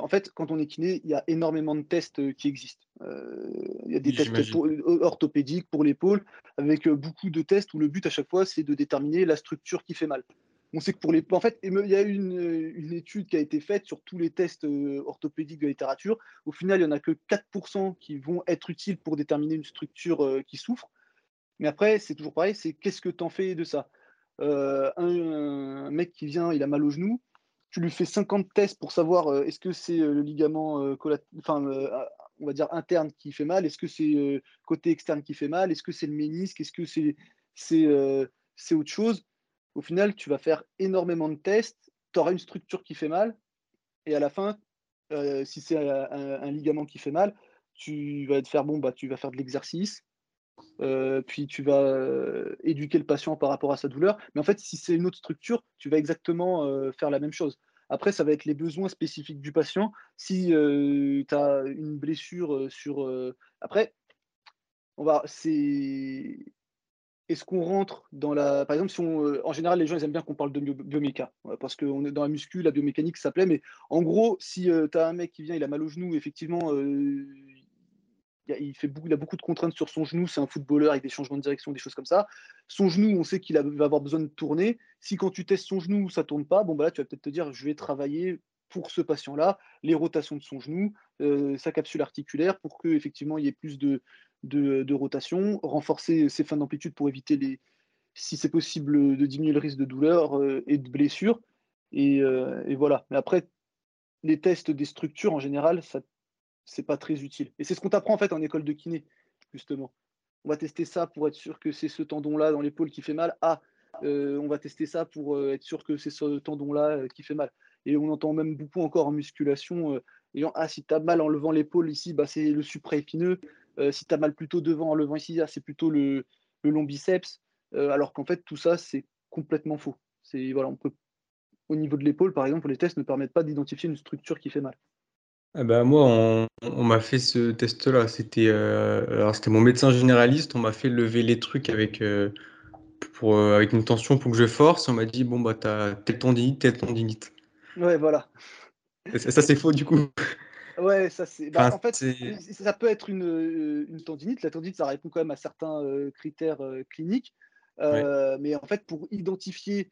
en fait, quand on est kiné, il y a énormément de tests qui existent. il y a des tests pour, orthopédiques pour l'épaule, avec beaucoup de tests où le but à chaque fois, c'est de déterminer la structure qui fait mal. On sait que pour les. En fait, il y a une, une étude qui a été faite sur tous les tests orthopédiques de la littérature. Au final, il n'y en a que 4% qui vont être utiles pour déterminer une structure qui souffre. Mais après, c'est toujours pareil c'est qu'est-ce que tu en fais de ça? Un, mec qui vient, il a mal au genou, tu lui fais 50 tests pour savoir est-ce que c'est le ligament enfin, on va dire interne qui fait mal, est-ce que c'est côté externe qui fait mal, est-ce que c'est le ménisque, est-ce que c'est c'est autre chose? Au final, tu vas faire énormément de tests, tu auras une structure qui fait mal, et à la fin, si c'est un, ligament qui fait mal, tu vas te faire bon, bah, tu vas faire de l'exercice, puis tu vas éduquer le patient par rapport à sa douleur. Mais en fait, si c'est une autre structure, tu vas exactement faire la même chose. Après, ça va être les besoins spécifiques du patient. Si tu as une blessure sur. Après, on va. C'est. Est-ce qu'on rentre dans la. Par exemple, si on, en général, les gens ils aiment bien qu'on parle de bioméca, parce qu'on est dans la muscu, la biomécanique, ça plaît. Mais en gros, si tu as un mec qui vient, il a mal au genou, effectivement, il, fait beaucoup, il a beaucoup de contraintes sur son genou. C'est un footballeur avec des changements de direction, des choses comme ça. Son genou, on sait qu'il va avoir besoin de tourner. Si quand tu testes son genou, ça tourne pas, bon bah là, tu vas peut-être te dire, je vais travailler pour ce patient-là les rotations de son genou, euh, sa capsule articulaire, pour que effectivement il y ait plus de, de, rotation, renforcer ses fins d'amplitude pour éviter les, si c'est possible, de diminuer le risque de douleur euh, et de blessure. Et, euh, et, voilà. Mais après, les tests des structures en général, ça c'est pas très utile. Et c'est ce qu'on t'apprend en fait en école de kiné, justement. On va tester ça pour être sûr que c'est ce tendon-là dans l'épaule qui fait mal. Ah, euh, on va tester ça pour être sûr que c'est ce tendon-là qui fait mal. Et on entend même beaucoup encore en musculation, ah, si tu as mal en levant l'épaule ici, bah, c'est le supraépineux. Si tu as mal plutôt devant en levant ici, c'est plutôt le, le long biceps. alors qu'en fait, tout ça, c'est complètement faux. C'est, voilà, on peut, au niveau de l'épaule, par exemple, les tests ne permettent pas d'identifier une structure qui fait mal. Ah bah, moi, on m'a fait ce test-là. C'était, euh, c'était mon médecin généraliste. On m'a fait lever les trucs avec, euh, pour, euh, avec une tension pour que je force. On m'a dit: «Bon, bah, t'as telle tendinite, telle tendinite». Ouais, voilà. ça, c'est faux, du coup? Ouais, ça c'est bah, en fait, ça peut être une, une tendinite. La tendinite, ça répond quand même à certains, critères, cliniques. mais en fait, pour identifier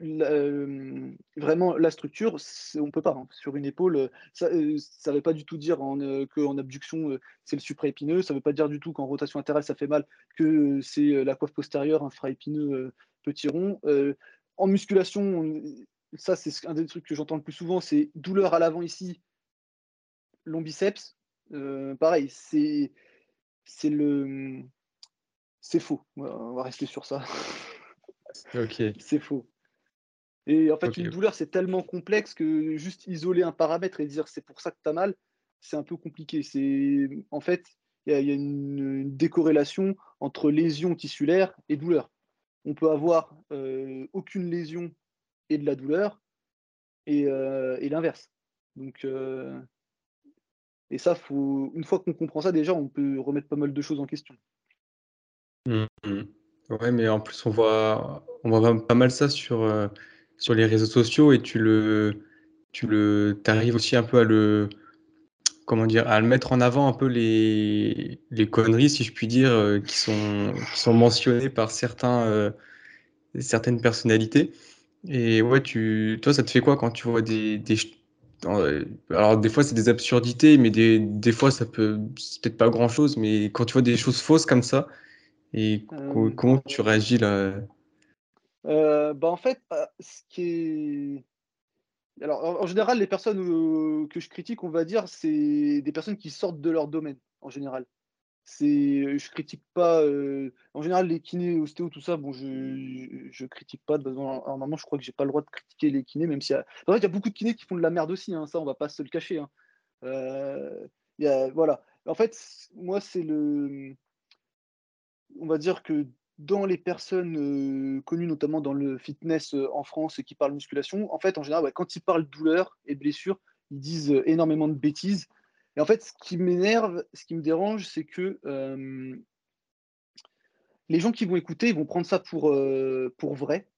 vraiment la structure, on ne peut pas. Hein. Sur une épaule, ça ne veut pas du tout dire qu'en abduction, c'est le supraépineux. Ça ne veut pas dire du tout qu'en rotation latérale, ça fait mal, que c'est la coiffe postérieure, infraépineux, petit rond. en musculation, ça, c'est un des trucs que j'entends le plus souvent, c'est douleur à l'avant ici, long biceps. pareil, c'est c'est le c'est faux. On va rester sur ça. Ok. c'est faux. Et en fait, une douleur, c'est tellement complexe que juste isoler un paramètre et dire c'est pour ça que tu as mal, c'est un peu compliqué. C'est En fait, il y, a une, décorrélation entre lésion tissulaire et douleur. On peut avoir euh, aucune lésion et de la douleur, et, euh, l'inverse. Donc, euh, et ça, faut, une fois qu'on comprend ça, déjà, on peut remettre pas mal de choses en question. Mmh, mmh. Ouais, mais en plus, on voit, on voit pas mal ça sur sur les réseaux sociaux et tu le tu le arrives aussi un peu à le comment dire à le mettre en avant un peu les, les conneries si je puis dire euh, qui sont qui sont mentionnées par certains euh, certaines personnalités et ouais tu toi ça te fait quoi quand tu vois des, des alors des fois c'est des absurdités mais des, des fois ça peut c'est peut-être pas grand chose mais quand tu vois des choses fausses comme ça et euh, comment tu réagis là? Euh, bah, en fait, bah, ce qui est alors, en général, les personnes, que je critique, on va dire, c'est des personnes qui sortent de leur domaine, en général. C'est je critique pas, en général, les kinés, ostéos, tout ça, bon, je je critique pas de normalement, je crois que j'ai pas le droit de critiquer les kinés, même a en fait, il y a beaucoup de kinés qui font de la merde aussi, hein, ça, on va pas se le cacher, hein. y a voilà. En fait, moi, c'est le on va dire que dans les personnes connues, notamment dans le fitness en France, qui parlent musculation, en fait, en général, quand ils parlent douleur et blessure, ils disent énormément de bêtises. Et en fait, ce qui m'énerve, ce qui me dérange, c'est que les gens qui vont écouter, vont prendre ça pour, pour vrai.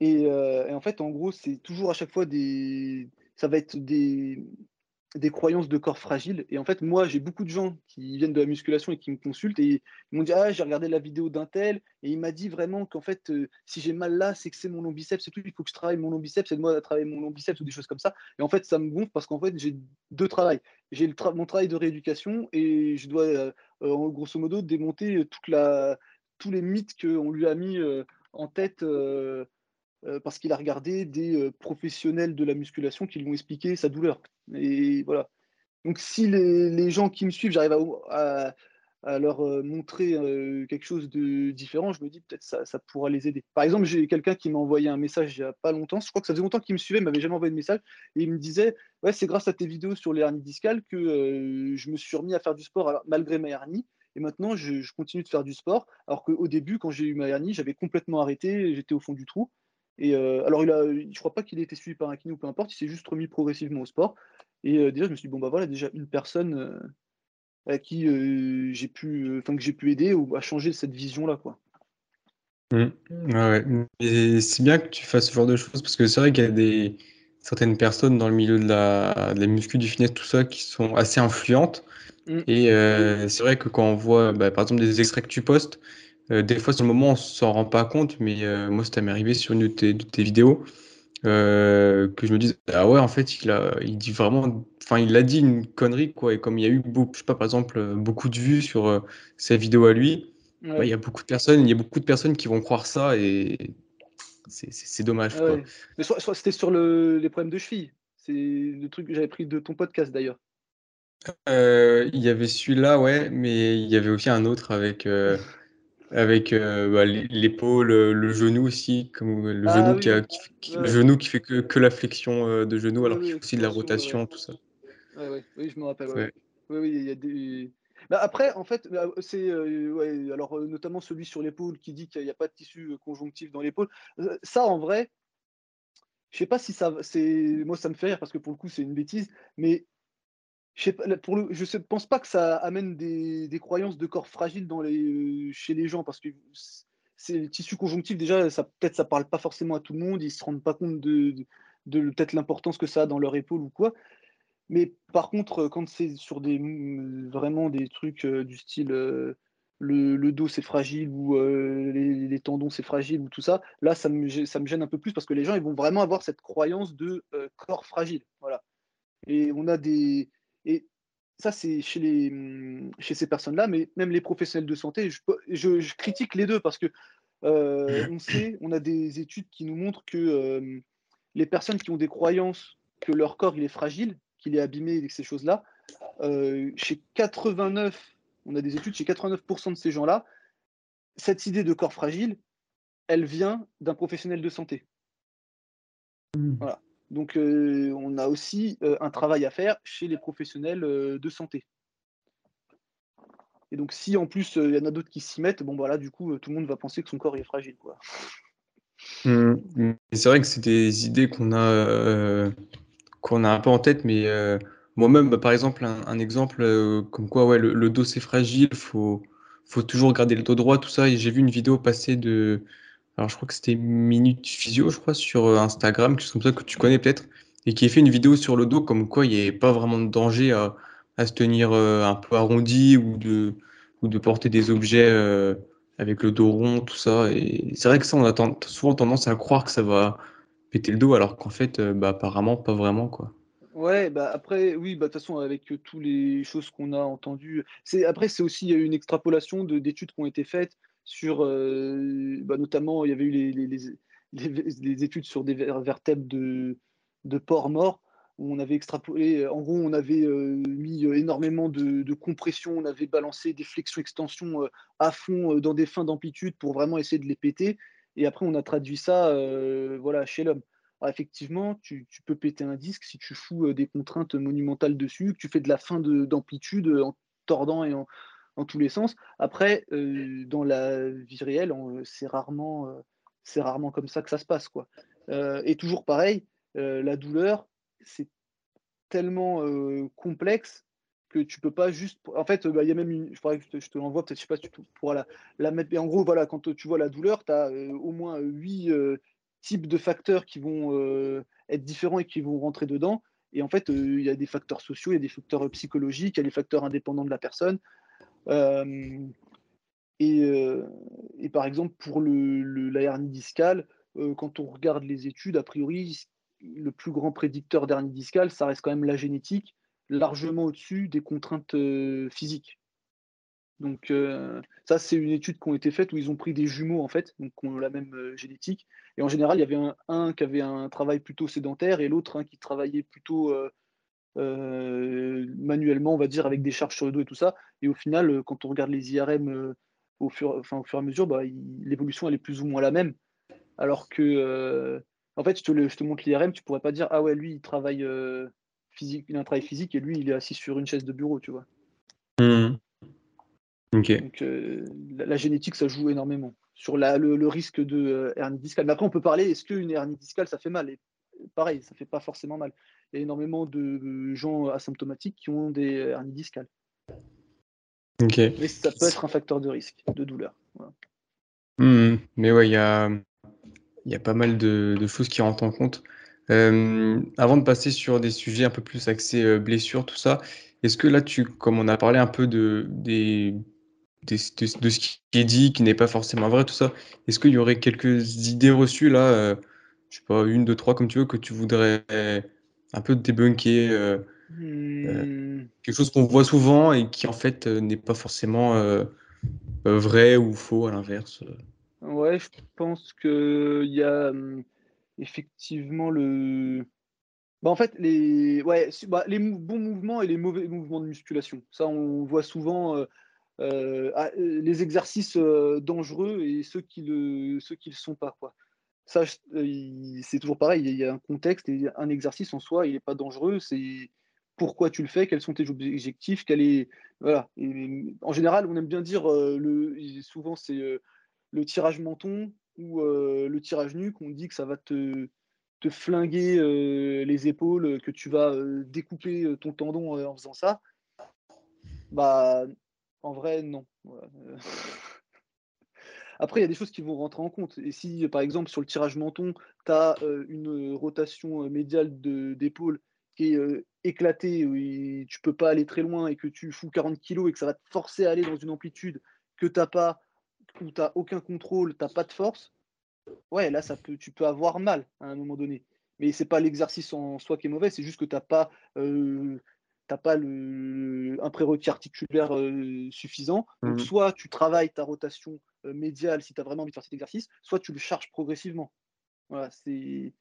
Et, en fait, en gros, c'est toujours à chaque fois des. ça va être des, des croyances de corps fragile. Et en fait, moi, j'ai beaucoup de gens qui viennent de la musculation et qui me consultent et ils m'ont dit Ah, j'ai regardé la vidéo d'un tel et il m'a dit vraiment qu'en fait, euh, si j'ai mal là, c'est que c'est mon long biceps, c'est tout. Il faut que je travaille mon long biceps, c'est de moi à travailler mon long biceps ou des choses comme ça. Et en fait, ça me gonfle parce qu'en fait, j'ai deux travails. J'ai mon travail de rééducation et je dois, euh, en grosso modo, démonter toute la, tous les mythes qu'on lui a mis euh, en tête. parce qu'il a regardé des professionnels de la musculation qui lui ont expliqué sa douleur. Et voilà. Donc, si les, gens qui me suivent, j'arrive à, leur euh, montrer euh, quelque chose de différent, je me dis peut-être ça, ça pourra les aider. Par exemple, j'ai quelqu'un qui m'a envoyé un message il n'y a pas longtemps. Je crois que ça faisait longtemps qu'il me suivait, il m'avait jamais envoyé de message. Et il me disait Ouais, c'est grâce à tes vidéos sur les hernies discales que euh, je me suis remis à faire du sport malgré ma hernie. Et maintenant, je, je, continue de faire du sport. Alors qu'au début, quand j'ai eu ma hernie, j'avais complètement arrêté, j'étais au fond du trou. Et alors, il a, je crois pas qu'il ait été suivi par un kiné ou peu importe, il s'est juste remis progressivement au sport. Et déjà, je me suis dit, bon, bah voilà, déjà une personne à qui j'ai pu, enfin que j'ai pu aider ou à changer cette vision-là, quoi. Mmh. Ouais, Et c'est bien que tu fasses ce genre de choses parce que c'est vrai qu'il y a des certaines personnes dans le milieu de la, de la muscu, du fitness, tout ça, qui sont assez influentes. Mmh. Et c'est vrai que quand on voit, bah, par exemple, des extraits que tu postes, des fois, sur le moment, on s'en rend pas compte, mais moi, ça m'est arrivé sur une de tes, de tes vidéos. Euh, que je me dise ah ouais en fait il a il dit vraiment enfin il a dit une connerie quoi et comme il y a eu beaucoup je sais pas par exemple beaucoup de vues sur euh, sa vidéo à lui il y a beaucoup de personnes il y a beaucoup de personnes qui vont croire ça et c'est dommage quoi. mais c'était sur le, les problèmes de cheville c'est le truc que j'avais pris de ton podcast d'ailleurs euh, il y avait celui-là ouais mais il y avait aussi un autre avec avec euh, bah, l'épaule, le genou aussi, comme le ah genou qui, a, le genou qui fait que, que la flexion euh, de genou, alors qu'il fait aussi de la rotation, tout ça. oui, je me rappelle. Oui, oui, il y a des. Bah, après, en fait, bah, c'est euh, alors notamment celui sur l'épaule qui dit qu'il n'y a pas de tissu conjonctif dans l'épaule. Ça, en vrai, je sais pas si ça, c'est moi ça me fait rire parce que pour le coup c'est une bêtise, mais je ne pense pas que ça amène des, croyances de corps fragile les, chez les gens parce que c'est le tissu conjonctif déjà peut-être ça parle pas forcément à tout le monde ils se rendent pas compte de, peut-être l'importance que ça a dans leur épaule ou quoi. Mais par contre quand c'est sur des vraiment des trucs euh, du style euh, le, dos c'est fragile ou euh, les, tendons c'est fragile ou tout ça là ça me, ça me gêne un peu plus parce que les gens ils vont vraiment avoir cette croyance de corps fragile voilà. Et on a des et ça, c'est chez, les, mmh, chez ces personnes-là, mais même les professionnels de santé, je, critique les deux parce que euh, on sait, on a des études qui nous montrent que les personnes qui ont des croyances que leur corps il est fragile, qu'il est abîmé et ces choses-là, euh, chez 89, on a des études chez 89% de ces gens-là, cette idée de corps fragile, elle vient d'un professionnel de santé. Mmh. Voilà. Donc, euh, on a aussi euh, un travail à faire chez les professionnels euh, de santé. Et donc, si en plus il y en a d'autres qui s'y mettent, bon voilà, du coup, tout le monde va penser que son corps est fragile, quoi. Mmh. C'est vrai que c'est des idées qu'on a qu'on a un peu en tête, mais moi-même, bah, par exemple, un, exemple comme quoi, ouais, le, dos c'est fragile, faut faut toujours garder le dos droit, tout ça. Et j'ai vu une vidéo passer de alors je crois que c'était Minute Physio, je crois, sur euh, Instagram, quelque chose comme ça que tu connais peut-être, et qui a fait une vidéo sur le dos, comme quoi il n'y avait pas vraiment de danger à, se tenir euh, un peu arrondi ou de, porter des objets euh, avec le dos rond, tout ça. Et c'est vrai que ça, on a souvent tendance à croire que ça va péter le dos, alors qu'en fait, bah, apparemment, pas vraiment, quoi. Ouais, bah après, oui, bah de toute façon, avec toutes les choses qu'on a entendues, après, c'est aussi une extrapolation d'études qui ont été faites sur, euh, bah, notamment, il y avait eu les, études sur des vertèbres de, de porcs morts, où on avait extrapolé, en gros, on avait euh, mis énormément de, compression, on avait balancé des flexions-extensions euh, à fond dans des fins d'amplitude pour vraiment essayer de les péter. Et après, on a traduit ça voilà, chez l'homme. effectivement, tu, peux péter un disque si tu fous des contraintes monumentales dessus, que tu fais de la fin d'amplitude en tordant et en, dans tous les sens. Après, euh, dans la vie réelle, c'est rarement, euh, c'est rarement comme ça que ça se passe. Quoi. Euh, et toujours pareil, la douleur, c'est tellement complexe que tu peux pas juste. En fait, bah, il y a même une. Je que je te, l'envoie, peut-être, je sais pas si tu pourras la, la mettre. Mais en gros, voilà, quand tu vois la douleur, tu as au moins huit types de facteurs qui vont être différents et qui vont rentrer dedans. Et en fait, il y a des facteurs sociaux, il y a des facteurs psychologiques, il y a des facteurs indépendants de la personne. Et, et, par exemple, pour le, la hernie discale, quand on regarde les études, a priori, le plus grand prédicteur d'hernie discale, ça reste quand même la génétique, largement au-dessus des contraintes physiques. Donc ça, c'est une étude qui a été faite où ils ont pris des jumeaux en fait, donc qui ont la même génétique. Et en général, il y avait un, qui avait un travail plutôt sédentaire et l'autre qui travaillait plutôt manuellement, on va dire, avec des charges sur le dos et tout ça. Et au final, quand on regarde les IRM au, fur, enfin, au fur et à mesure, bah, l'évolution elle est plus ou moins la même. Alors que, en fait, je te, je te montre l'IRM, tu pourrais pas dire ah ouais, lui il travaille physique, il a un travail physique et lui il est assis sur une chaise de bureau, tu vois. Mmh. Donc, euh, la, génétique, ça joue énormément sur le, risque de euh, hernie discale. Mais après, on peut parler, est-ce qu'une hernie discale, ça fait mal? Et pareil, ça fait pas forcément mal. Il y a énormément de gens asymptomatiques qui ont des hernies discales. Mais ça peut être un facteur de risque, de douleur. Mmh, mais ouais, il y a, y a pas mal de, choses qui rentrent en compte. Euh, avant de passer sur des sujets un peu plus axés blessures, tout ça, est-ce que là, tu, comme on a parlé un peu de, des, de, ce qui est dit, qui n'est pas forcément vrai, tout ça. Est-ce qu'il y aurait quelques idées reçues là, euh, je sais pas, une, deux, trois, comme tu veux, que tu voudrais un peu débunker euh, euh, hmm. Quelque chose qu'on voit souvent et qui en fait n'est pas forcément vrai ou faux à l'inverse. Ouais, je pense qu'il y a hum, effectivement le. Bah en fait, les, ouais, bah, les bons mouvements et les mauvais mouvements de musculation. Ça, on voit souvent euh, ah, euh, les exercices euh, dangereux et ceux qui le ceux qui le sont pas quoi. Ça c'est toujours pareil, il y a un contexte et un exercice en soi, il n'est pas dangereux, c'est pourquoi tu le fais, quels sont tes objectifs, est voilà. en général, on aime bien dire le souvent c'est le tirage menton ou le tirage nuque, on dit que ça va te te flinguer les épaules, que tu vas découper ton tendon en faisant ça. Bah en vrai, non. Après, il y a des choses qui vont rentrer en compte. Et si, par exemple, sur le tirage menton, tu as une rotation médiale d'épaule qui est éclatée, où tu peux pas aller très loin et que tu fous 40 kg et que ça va te forcer à aller dans une amplitude que tu n'as pas, où tu n'as aucun contrôle, tu n'as pas de force, ouais, là, ça peut, tu peux avoir mal à un moment donné. Mais c'est pas l'exercice en soi qui est mauvais, c'est juste que tu n'as pas pas le, un prérequis articulaire euh, suffisant. Donc, mmh. soit tu travailles ta rotation euh, médiale si tu as vraiment envie de faire cet exercice, soit tu le charges progressivement. Voilà, c'est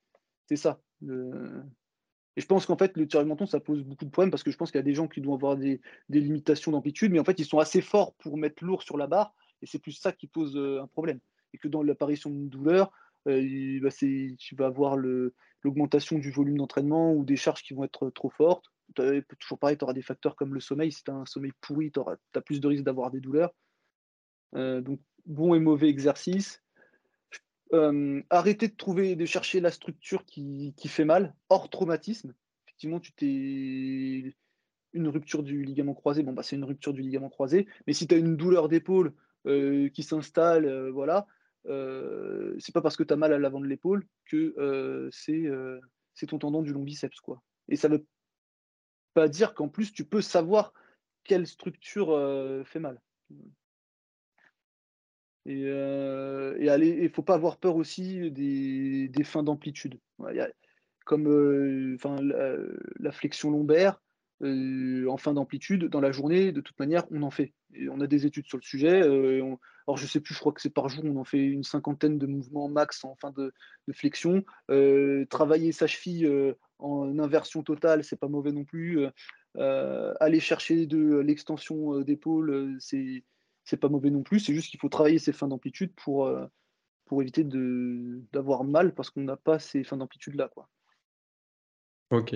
ça. Et je pense qu'en fait, le tirage menton, ça pose beaucoup de problèmes parce que je pense qu'il y a des gens qui doivent avoir des, des limitations d'amplitude, mais en fait, ils sont assez forts pour mettre lourd sur la barre, et c'est plus ça qui pose euh, un problème. Et que dans l'apparition d'une douleur, bah, tu vas avoir l'augmentation du volume d'entraînement ou des charges qui vont être trop fortes, toujours pareil, tu auras des facteurs comme le sommeil. Si tu as un sommeil pourri, tu as plus de risques d'avoir des douleurs. Euh, donc, bon et mauvais exercice. Euh, arrêtez de trouver, de chercher la structure qui, fait mal, hors traumatisme. Effectivement, tu t'es une rupture du ligament croisé, bon bah c'est une rupture du ligament croisé. Mais si tu as une douleur d'épaule euh, qui s'installe, voilà, c'est pas parce que tu as mal à l'avant de l'épaule que c'est ton tendon du long biceps. Et ça veut pas dire qu'en plus tu peux savoir quelle structure euh, fait mal. Et, euh, il ne faut pas avoir peur aussi des, fins d'amplitude. comme euh, enfin, la, flexion lombaire, en fin d'amplitude, dans la journée, de toute manière, on en fait. Et on a des études sur le sujet. alors, je sais plus, je crois que c'est par jour, on en fait une cinquantaine de mouvements max en fin de, de flexion. travailler sa cheville en inversion totale, c'est pas mauvais non plus. Euh, euh, aller chercher de l'extension euh, d'épaule, c'est c'est pas mauvais non plus. C'est juste qu'il faut travailler ses fins d'amplitude pour, pour éviter d'avoir mal parce qu'on n'a pas ces fins d'amplitude là. Quoi. Ok.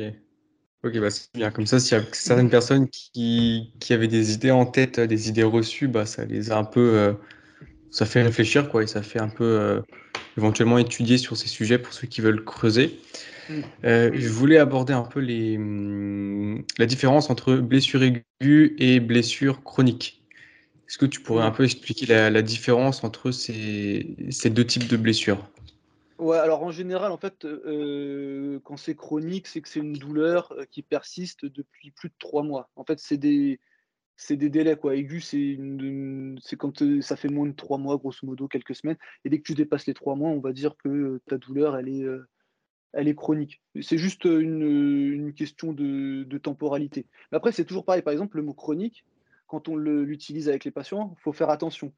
Ok, bah c'est bien. Comme ça, s'il y a certaines personnes qui, qui, avaient des idées en tête, des idées reçues, bah, ça les a un peu. ça fait réfléchir, quoi, et ça fait un peu éventuellement étudier sur ces sujets pour ceux qui veulent creuser. Mm. Euh, je voulais aborder un peu les, hum, la différence entre blessure aiguë et blessure chronique. Est-ce que tu pourrais un peu expliquer la, différence entre ces, ces, deux types de blessures? Ouais, alors en général, en fait, heu, quand c'est chronique, c'est que c'est une douleur, heu, qui persiste depuis plus de 3 mois. En fait, c'est des c'est des délais, quoi. Aigu, c'est quand, heu, ça fait moins de 3 mois, grosso modo, quelques semaines et dès que tu dépasses les 3 mois, on va dire que, ta douleur, elle est, elle est chronique. C'est juste, une, une question de temporalité. Après, c'est toujours pareil, par exemple, le mot chronique, quand on l'utilise avec les patients, il faut faire attention.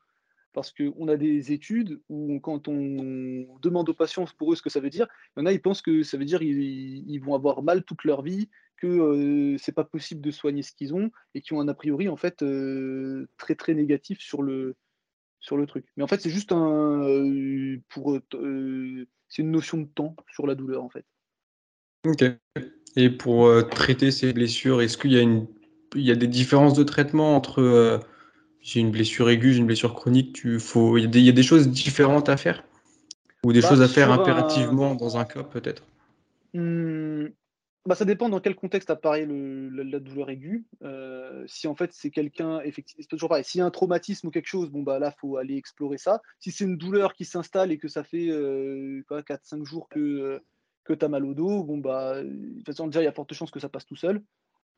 Parce qu'on a des études où quand on demande aux patients pour eux ce que ça veut dire, il y en a, ils pensent que ça veut dire ils, ils vont avoir mal toute leur vie, que euh, c'est pas possible de soigner ce qu'ils ont et qui ont un a priori en fait euh, très très négatif sur le truc. Mais en fait, c'est juste un euh, pour c'est une notion de temps sur la douleur en fait. Ok. Et pour traiter ces blessures, est-ce qu'il y a une il y a des différences de traitement entre euh, j'ai une blessure aiguë, j'ai une blessure chronique, tu faut il y, a des, il y a des choses différentes à faire? Ou des Bah, choses à faire un, impérativement dans un cas peut-être? hmm, Bah, ça dépend dans quel contexte apparaît le la la douleur aiguë. Heu, si en fait c'est quelqu'un effecti c'est toujours pareil, s'il y a un traumatisme ou quelque chose, bon bah là, faut aller explorer ça. Si c'est une douleur qui s'installe et que ça fait, heu, quoi 4-5 jours que, que tu as mal au dos, bon bah, de toute façon déjà il y a forte chance que ça passe tout seul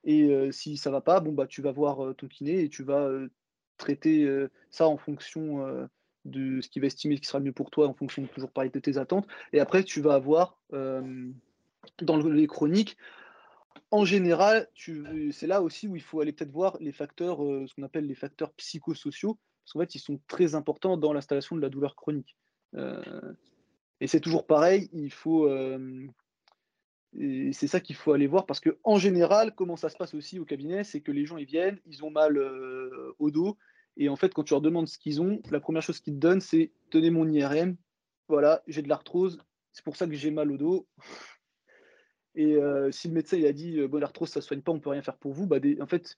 et heu, si ça va pas, bon bah tu vas voir, heu, ton kiné et tu vas, heu, traiter, ça en fonction, de ce qu'il va estimer qui sera mieux pour toi en fonction toujours pareil de tes attentes et après tu vas avoir, dans le les chroniques en général, c'est là aussi où il faut aller peut-être voir les facteurs, ce qu'on appelle les facteurs psychosociaux, parce qu'en fait, ils sont très importants dans l'installation de la douleur chronique. Et c'est toujours pareil, il faut, et c'est ça qu'il faut aller voir parce qu'en général, comment ça se passe aussi au cabinet, c'est que les gens, ils viennent, ils ont mal, heu, au dos et en fait, quand tu leur demandes ce qu'ils ont, la première chose qu'ils te donnent, c'est: «Tenez mon IRM, voilà, j'ai de l'arthrose, c'est pour ça que j'ai mal au dos». Et heu, si le médecin il a dit, heu: «Bon l'arthrose ça ne soigne pas, on peut rien faire pour vous», bah, en fait,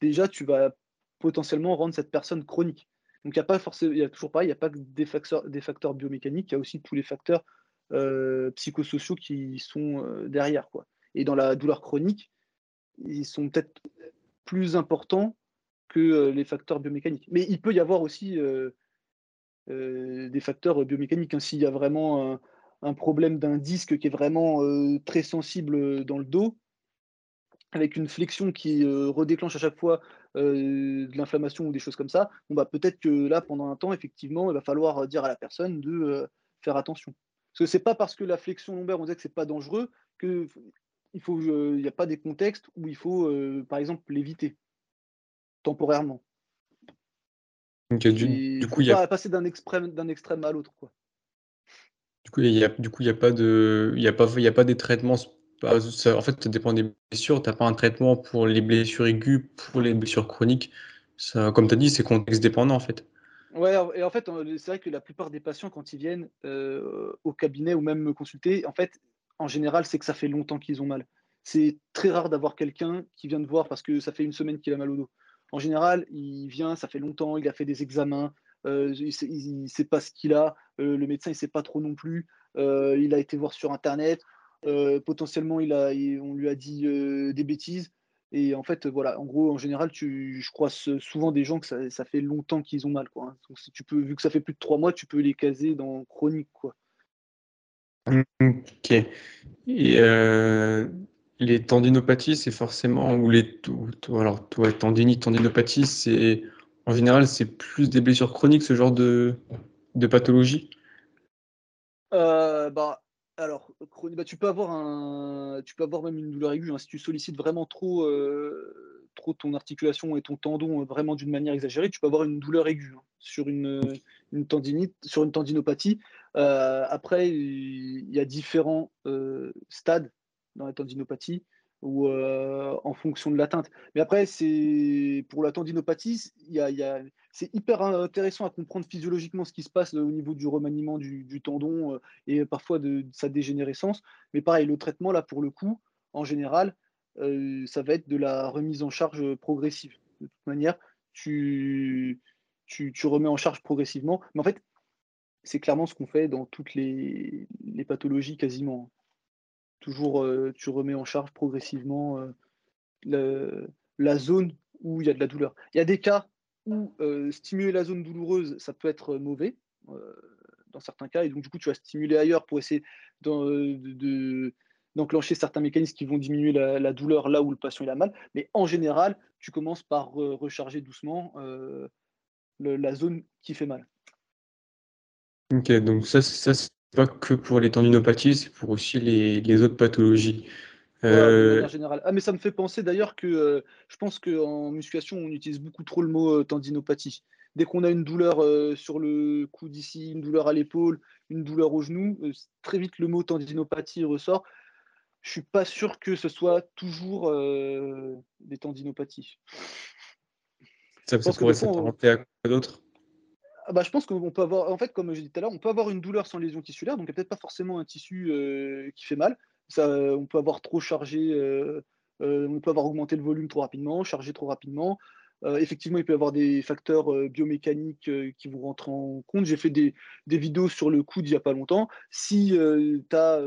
déjà tu vas potentiellement rendre cette personne chronique. Donc il y a pas forcément il y a toujours pareil, il y a pas que des facteurs biomécaniques, il y a aussi tous les facteurs, psychosociaux qui sont, heu, derrière, quoi. Et dans la douleur chronique, ils sont peut-être plus importants que, heu, les facteurs biomécaniques. Mais il peut y avoir aussi, des facteurs, biomécaniques, hein. S'il y a vraiment un problème d'un disque qui est vraiment, très sensible, dans le dos, avec une flexion qui, redéclenche à chaque fois, de l'inflammation ou des choses comme ça, bah, peut-être que là, pendant un temps, effectivement, il va falloir, dire à la personne de, faire attention. Parce que c'est pas parce que la flexion lombaire, on disait que c'est pas dangereux que il faut, il y a pas des contextes où il faut, heu, par exemple, l'éviter, temporairement. Euh, du, coup faut il y a pas passer d'un extrême d'un extrême à l'autre, quoi. du coup il y a du coup il y a pas de il y a pas il y a pas des traitements bah, ça- en fait ça dépend des blessures, t'as pas un traitement pour les blessures aiguës, pour les blessures chroniques. Ça, comme tu as dit, c'est contexte dépendant en fait. Ouais, et en fait, c'est vrai que la plupart des patients quand ils viennent, heu, au cabinet ou même me consulter, en fait, en général, c'est que ça fait longtemps qu'ils ont mal. C'est très rare d'avoir quelqu'un qui vient te voir parce que ça fait une semaine qu'il a mal au dos. En général, il vient, ça fait longtemps, il a fait des examens, heu, il il sait pas ce qu'il a, heu, le médecin il sait pas trop non plus, il a été voir sur internet, potentiellement il a on lui a dit, des bêtises et en fait, voilà, en gros, en général, tu je croise, souvent des gens que ça ça fait longtemps qu'ils ont mal, quoi, hein. Donc si tu peux vu que ça fait plus de 3 mois, tu peux les caser dans chronique, quoi. Mm, Ok. Et euh, les tendinopathies, c'est forcément, ou les, alors, ouais, tendinite, tendinopathie, c'est, en général, c'est plus des blessures chroniques, ce genre de, de pathologie? Heu, bah, alors, bah, tu peux avoir un tu peux avoir même une douleur aiguë, hein, si tu sollicites vraiment trop, heu, trop ton articulation et ton tendon, heu, vraiment d'une manière exagérée, tu peux avoir une douleur aiguë, hein, sur une, heu, une tendinite sur une tendinopathie. Après, il y a différents, stades dans la tendinopathie ou, heu, en fonction de l'atteinte. Mais après, c'est pour la tendinopathie, c'est hyper intéressant à comprendre physiologiquement ce qui se passe, heu, au niveau du remaniement du tendon, heu et parfois de sa dégénérescence. Mais pareil, le traitement là, pour le coup, en général, ça va être de la remise en charge, progressive. De toute manière, tu tu remets en charge progressivement. Mais en fait, c'est clairement ce qu'on fait dans toutes les pathologies quasiment. Toujours, heu, tu remets en charge progressivement, le la zone où il y a de la douleur. Il y a des cas où, heu, stimuler la zone douloureuse, ça peut être mauvais, dans certains cas. Et donc, du coup, tu vas stimuler ailleurs pour essayer d'enclencher certains mécanismes qui vont diminuer la, douleur là où le patient a mal. Mais en général, tu commences par recharger doucement la zone qui fait mal. Ok, donc ça, ça pas que pour les tendinopathies, c'est pour aussi les, autres pathologies. Euh, ah, mais ça me fait penser d'ailleurs que euh, je pense qu'en musculation, on utilise beaucoup trop le mot euh, tendinopathie. Dès qu'on a une douleur sur le cou d'ici, une douleur à l'épaule, une douleur au genou, très vite le mot tendinopathie ressort. Je suis pas sûr que ce soit toujours des tendinopathies. Ça, pourrait s'apparenter à quoi d'autre bah, je pense qu'on peut avoir, en fait, comme je dit tout à l'heure, on peut avoir une douleur sans lésion tissulaire, donc peut-être pas forcément un tissu euh, qui fait mal. Ça, on peut avoir trop chargé, euh, euh, on peut avoir augmenté le volume trop rapidement, chargé trop rapidement. effectivement, il peut y avoir des facteurs biomécaniques qui vont rentrer en compte. J'ai fait des, vidéos sur le coude il n'y a pas longtemps. Si tu as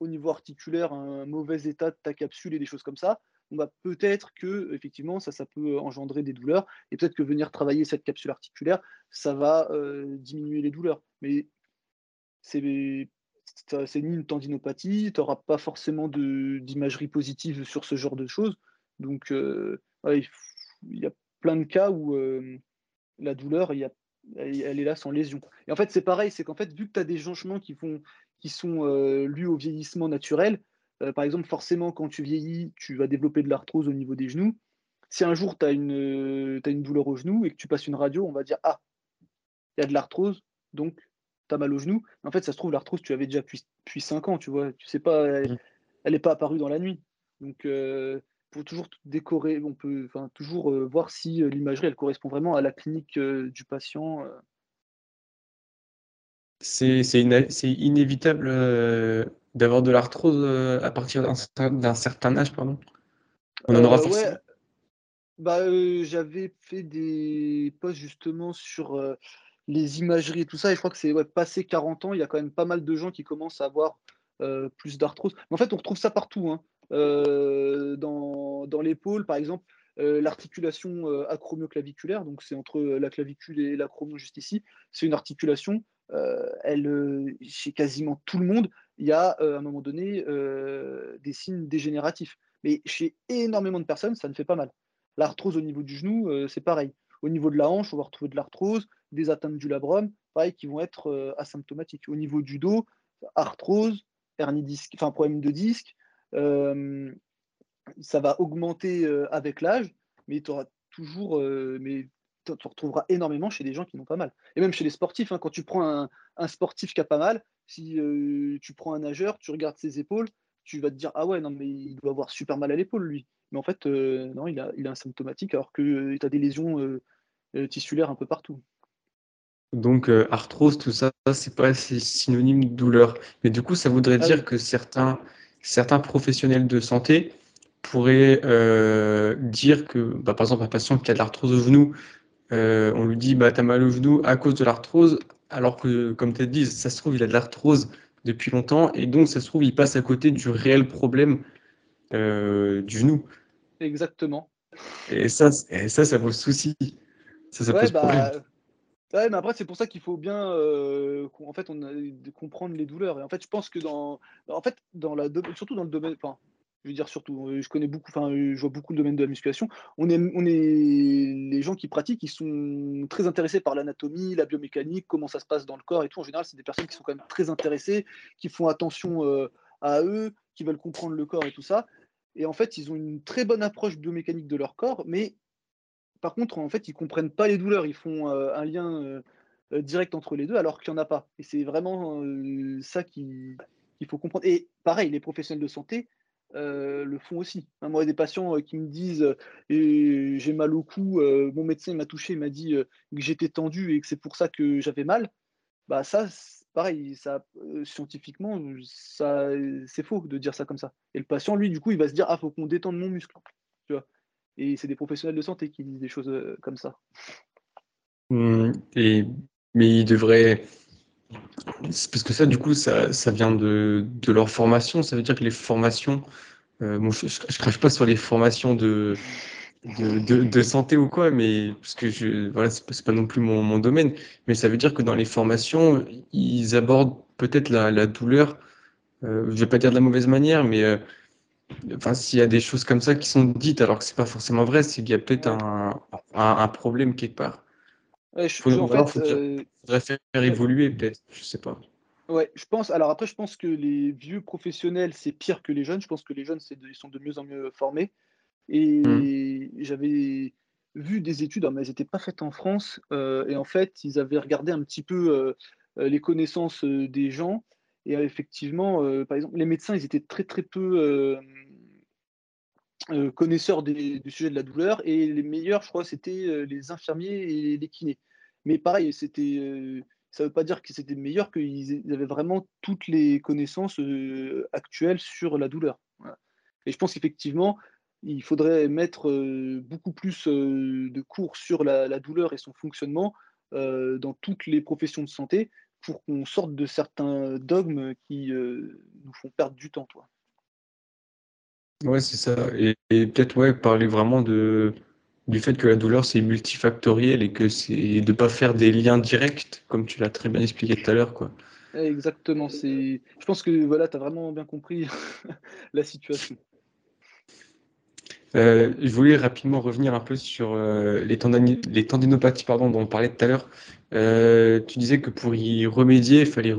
au niveau articulaire un mauvais état de ta capsule et des choses comme ça, bah, peut-être que effectivement ça, ça peut engendrer des douleurs et peut-être que venir travailler cette capsule articulaire, ça va diminuer les douleurs. Mais c'est ni une tendinopathie, tu n'auras pas forcément d'imagerie positive sur ce genre de choses. Donc il, y a plein de cas où la douleur, il y a, elle est là sans lésion. Et en fait, c'est pareil, c'est qu'en fait, vu que tu as des changements qui, font, qui sont lus au vieillissement naturel, euh, par exemple, forcément, quand tu vieillis, tu vas développer de l'arthrose au niveau des genoux. Si un jour tu as, une, une douleur au genou et que tu passes une radio, on va dire Ah, il y a de l'arthrose, donc tu as mal au genou. En fait, ça se trouve, l'arthrose, tu l'avais déjà depuis, depuis 5 ans, tu vois. Tu sais pas, elle n'est pas apparue dans la nuit. Donc, euh, pour toujours décorer, on peut toujours euh, voir si l'imagerie, elle correspond vraiment à la clinique du patient. C'est inévitable d'avoir de l'arthrose euh, à partir d'un certain âge, pardon On en aura euh, forcément. Bah, euh, j'avais fait des posts justement sur les imageries et tout ça, et je crois que c'est passé 40 ans, il y a quand même pas mal de gens qui commencent à avoir plus d'arthrose. Mais en fait, on retrouve ça partout. Hein. dans, dans l'épaule, par exemple, l'articulation acromioclaviculaire, donc c'est entre la clavicule et l'acromio juste ici, c'est une articulation, elle, chez quasiment tout le monde, il y a euh, à un moment donné euh, des signes dégénératifs. Mais chez énormément de personnes, ça ne fait pas mal. L'arthrose au niveau du genou, euh, c'est pareil. Au niveau de la hanche, on va retrouver de l'arthrose, des atteintes du labrum, pareil, qui vont être asymptomatiques. Au niveau du dos, arthrose, hernie disque, enfin problème de disque, ça va augmenter avec l'âge, mais tu auras toujours, mais tu retrouveras énormément chez des gens qui n'ont pas mal. Et même chez les sportifs, hein, quand tu prends un, un, sportif qui a pas mal, si tu prends un nageur, tu regardes ses épaules, tu vas te dire Ah ouais, non, mais il doit avoir super mal à l'épaule, lui. Mais en fait, non, il, a, il est asymptomatique alors que tu as des lésions tissulaires un peu partout. Donc, arthrose, tout ça, c'est pas synonyme de douleur. Mais du coup, ça voudrait ah dire que certains, certains professionnels de santé pourraient dire que, bah, par exemple, un patient qui a de l'arthrose au genou, on lui dit bah, Tu as mal au genou à cause de l'arthrose, alors que, comme tu dit, ça se trouve, il a de l'arthrose depuis longtemps, et donc ça se trouve, il passe à côté du réel problème euh, du genou. Exactement. Et ça, ça, ça vaut le souci. Ça, ça pose bah, problème. Ouais, mais après, c'est pour ça qu'il faut bien euh, en fait, on a, comprendre les douleurs. Et en fait, je pense que dans, en fait, dans la, surtout dans le domaine, enfin, je veux dire surtout, euh, je connais beaucoup, enfin, je vois beaucoup le domaine de la musculation. On est, on est les gens qui pratiquent, ils sont très intéressés par l'anatomie, la biomécanique, comment ça se passe dans le corps et tout. En général, c'est des personnes qui sont quand même très intéressées, qui font attention euh, à eux, qui veulent comprendre le corps et tout ça. Et en fait, ils ont une très bonne approche biomécanique de leur corps, mais par contre, en fait, ils comprennent pas les douleurs. Ils font euh, un lien direct entre les deux, alors qu'il n'y en a pas. Et c'est vraiment ça qu'il faut comprendre. Et pareil, les professionnels de santé euh, le font aussi. Hein, moi, des patients euh, qui me disent euh, j'ai mal au cou, mon médecin m'a touché, m'a dit que j'étais tendu et que c'est pour ça que j'avais mal. Bah ça, pareil, ça scientifiquement, ça c'est faux de dire ça comme ça. Et le patient, lui, du coup, il va se dire ah faut qu'on détende mon muscle, tu vois. Et c'est des professionnels de santé qui disent des choses comme ça. Mmh, et mais il devrait parce que ça, du coup, ça, vient de, leur formation. Ça veut dire que les formations, euh, je ne crache pas sur les formations de, santé ou quoi, mais parce que je, voilà, c'est pas, non plus mon, domaine, mais ça veut dire que dans les formations, ils abordent peut-être la, douleur, euh, je vais pas dire de la mauvaise manière, mais euh, s'il y a des choses comme ça qui sont dites alors que c'est pas forcément vrai, c'est qu'il y a peut-être un, problème quelque part. Ouais, je, faudrait, faire évoluer peut-être, je sais pas. Ouais, je pense. Alors après, je pense que les vieux professionnels, c'est pire que les jeunes. Je pense que les jeunes, ils sont de mieux en mieux formés. Et mmh. j'avais vu des études, mais elles n'étaient pas faites en France. Euh, et en fait, ils avaient regardé un petit peu euh, euh, les connaissances des gens. Et effectivement, par exemple, les médecins, ils étaient très très peu connaisseurs du sujet de la douleur. Et les meilleurs, je crois, c'était les infirmiers et les kinés. Mais pareil, c'était ça ne veut pas dire que c'était meilleur, qu'ils avaient vraiment toutes les connaissances actuelles sur la douleur. Et je pense qu'effectivement, il faudrait mettre beaucoup plus de cours sur la, douleur et son fonctionnement dans toutes les professions de santé pour qu'on sorte de certains dogmes qui nous font perdre du temps. Toi. Ouais, c'est ça. Et, peut-être ouais, parler vraiment de, du fait que la douleur c'est multifactoriel et que c'est de pas faire des liens directs, comme tu l'as très bien expliqué tout à l'heure. quoi. Exactement. C'est... Je pense que voilà, tu as vraiment bien compris la situation. Euh, je voulais rapidement revenir un peu sur euh, les, les, tendinopathies pardon, dont on parlait tout à l'heure. Euh, tu disais que pour y remédier, il fallait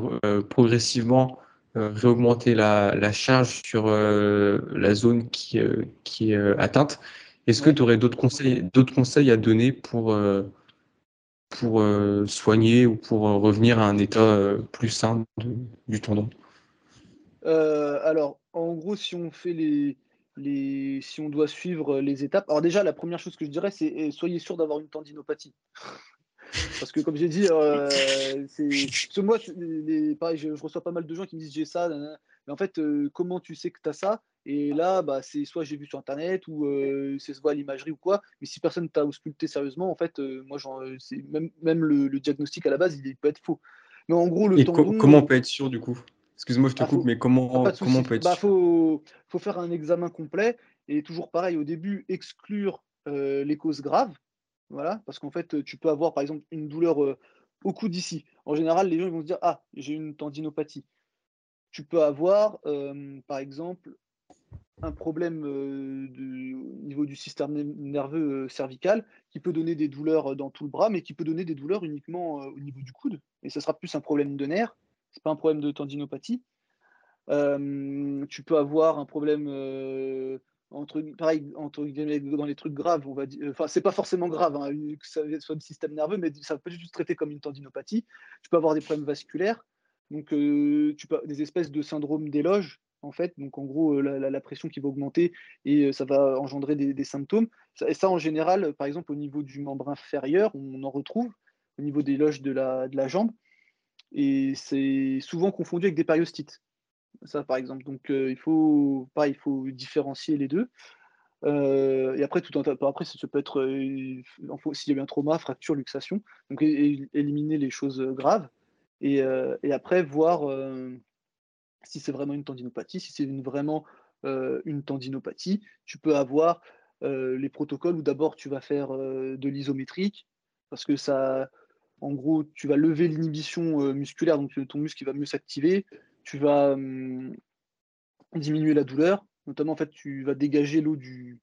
progressivement réaugmenter la, la, charge sur la zone qui, qui est atteinte. Est-ce que tu aurais d'autres conseils, d'autres conseils à donner pour, pour soigner ou pour revenir à un état plus sain du tendon? Alors, en gros, si on fait les, les, si on doit suivre les étapes. Alors déjà, la première chose que je dirais, c'est eh, soyez sûr d'avoir une tendinopathie. Parce que comme j'ai dit, euh, pareil, je, reçois pas mal de gens qui me disent j'ai ça, mais en fait, euh, comment tu sais que tu as ça? Et là, bah, c'est soit j'ai vu sur internet ou euh, c'est se voit à l'imagerie ou quoi. Mais si personne t'a ausculté sérieusement, en fait, moi, même, même le, diagnostic à la base, il peut être faux. Mais en gros, le tendon, comment on peut être sûr du coup? Excuse-moi, je te bah, coupe, mais comment, comment on peut être bah, faut, faut faire un examen complet et toujours pareil, au début, exclure euh, les causes graves. Voilà, parce qu'en fait, tu peux avoir par exemple une douleur euh, au cou d'ici. En général, les gens vont se dire Ah, j'ai une tendinopathie. Tu peux avoir, euh, par exemple, un problème au niveau du système nerveux cervical qui peut donner des douleurs dans tout le bras, mais qui peut donner des douleurs uniquement au niveau du coude. Et ça sera plus un problème de nerf c'est pas un problème de tendinopathie. Euh, tu peux avoir un problème euh, pareil entre dans les trucs graves, on va dire. Enfin, c'est pas forcément grave, hein, que ça soit le système nerveux, mais ça peut juste traiter comme une tendinopathie. Tu peux avoir des problèmes vasculaires, donc euh, tu peux des espèces de syndrome d'éloge en fait. Donc en gros, la, pression qui va augmenter et ça va engendrer des, symptômes. et ça, en général, par exemple, au niveau du membre inférieur, on en retrouve au niveau des loges de la, de la jambe et c'est souvent confondu avec des périostites. Ça, par exemple. Donc, euh, il faut pas, il faut différencier les deux. Euh, et après, tout après, ça peut être euh, s'il y a eu un trauma, fracture, luxation. Donc, éliminer les choses graves. Et, après, voir si c'est vraiment une tendinopathie. Si c'est vraiment une tendinopathie, tu peux avoir les protocoles où d'abord tu vas faire de l'isométrique parce que ça, en gros, tu vas lever l'inhibition musculaire, donc ton muscle va mieux s'activer. Tu vas hum, diminuer la douleur. Notamment, en fait, tu vas dégager l'eau du,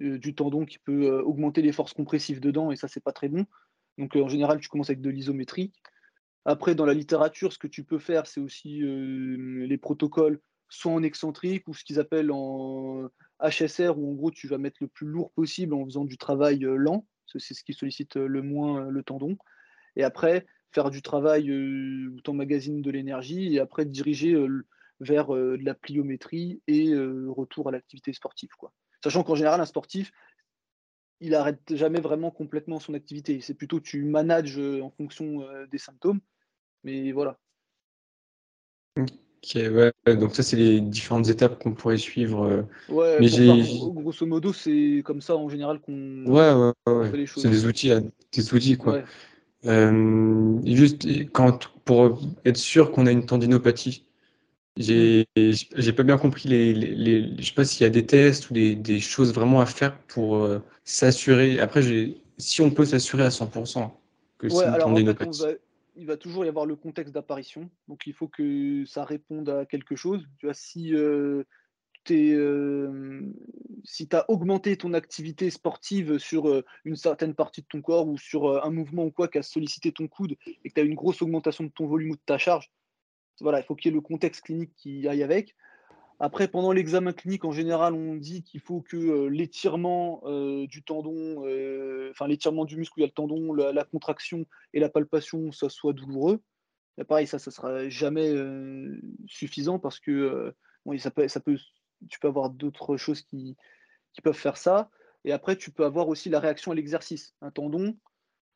euh, du tendon qui peut euh, augmenter les forces compressives dedans, et ça, c'est pas très bon. Donc, en général, tu commences avec de l'isométrie. Après, dans la littérature, ce que tu peux faire, c'est aussi les protocoles soit en excentrique ou ce qu'ils appellent en HSR, où en gros, tu vas mettre le plus lourd possible en faisant du travail lent. C'est ce qui sollicite le moins le tendon et après faire du travail euh, où tu emmagasines de l'énergie et après diriger euh, vers euh, de la pliométrie et retour à l'activité sportive. Quoi. Sachant qu'en général, un sportif, il n'arrête jamais vraiment complètement son activité. C'est plutôt tu manages en fonction des symptômes. Mais voilà. Ok, ouais. Donc ça, c'est les différentes étapes qu'on pourrait suivre. Ouais, mais grosso modo, c'est comme ça en général qu'on ouais, ouais, ouais. fait les choses. C'est des outils, des outils quoi. Euh, juste quand, pour être sûr qu'on a une tendinopathie, j'ai pas bien compris les, les, je sais pas s'il y a des tests ou des, des, choses vraiment à faire pour euh, s'assurer. Après, si on peut s'assurer à 100% que ouais, alors, en fait, il va toujours y avoir le contexte d'apparition. Donc, il faut que ça réponde à quelque chose. Tu vois, si euh, euh, si tu as augmenté ton activité sportive sur une certaine partie de ton corps ou sur un mouvement ou quoi qui a sollicité ton coude et que tu as une grosse augmentation de ton volume ou de ta charge, voilà, il faut qu'il y ait le contexte clinique qui aille avec. Après, pendant l'examen clinique, en général, on dit qu'il faut que euh, l'étirement euh, du tendon, euh, enfin l'étirement du muscle où il y a le tendon, la, contraction et la palpation, ça soit douloureux. pareil, ça, ça sera jamais suffisant parce que peut, ça peut, tu peux avoir d'autres choses qui, qui, peuvent faire ça. Et après, tu peux avoir aussi la réaction à l'exercice. Un tendon,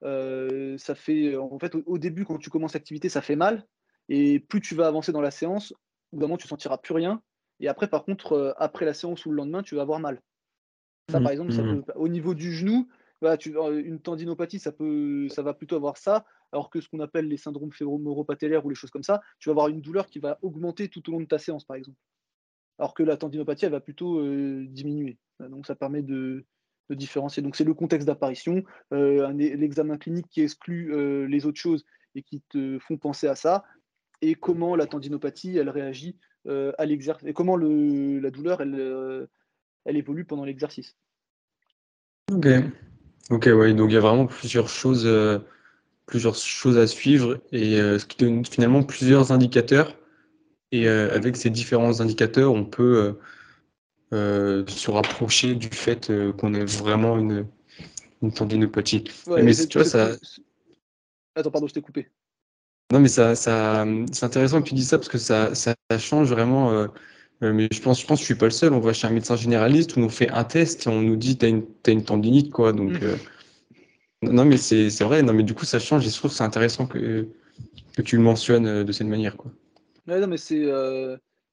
ça fait, en fait, au, début, quand tu commences l'activité, ça fait mal. Et plus tu vas avancer dans la séance, au bout tu sentiras plus rien. Et après, par contre, euh, après la séance ou le lendemain, tu vas avoir mal. Ça, par mmh, exemple, mmh. au niveau du genou, tu, euh, une tendinopathie, ça, peut, ça va plutôt avoir ça, alors que ce qu'on appelle les syndromes fémoro-patellaires ou les choses comme ça, tu vas avoir une douleur qui va augmenter tout au long de ta séance, par exemple. Alors que la tendinopathie, elle va plutôt euh, diminuer. Donc, ça permet de, différencier. Donc, c'est le contexte d'apparition, l'examen clinique qui exclut les autres choses et qui te font penser à ça, et comment la tendinopathie elle réagit euh, à l'exercice et comment la douleur elle, euh, évolue pendant l'exercice. Ok, ok, ouais, donc il y a vraiment plusieurs choses, euh, plusieurs choses à suivre et ce qui donne finalement plusieurs indicateurs. Et avec ces différents indicateurs, on peut se rapprocher du fait qu'on ait vraiment une, une tendinopathie. mais tu vois, ça. Attends, pardon, je t'ai coupé. Non, mais ça, ça, c'est intéressant que tu dis ça parce que ça, ça change vraiment. Euh, euh, mais je pense, je pense que je suis pas le seul. On va chez un médecin généraliste où on fait un test et on nous dit tu as une, as une tendinite, quoi. Donc, euh, non, mais c'est vrai. Non, mais du coup, ça change et je trouve que c'est intéressant que, que tu le mentionnes de cette manière, quoi. Ouais, non, mais c'est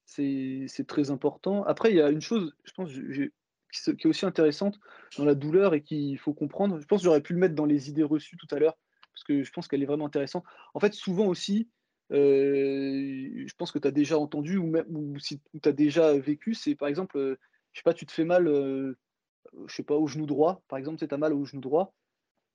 c'est très important. Après, il y a une chose, je pense, qui est aussi intéressante dans la douleur et qu'il faut comprendre. Je pense que j'aurais pu le mettre dans les idées reçues tout à l'heure parce que je pense qu'elle est vraiment intéressante. En fait, souvent aussi, euh, je pense que tu as déjà entendu ou, même, ou si tu as déjà vécu, c'est par exemple, euh, je sais pas, tu te fais mal, euh, je sais pas, au genou droit, par exemple, tu as mal au genou droit.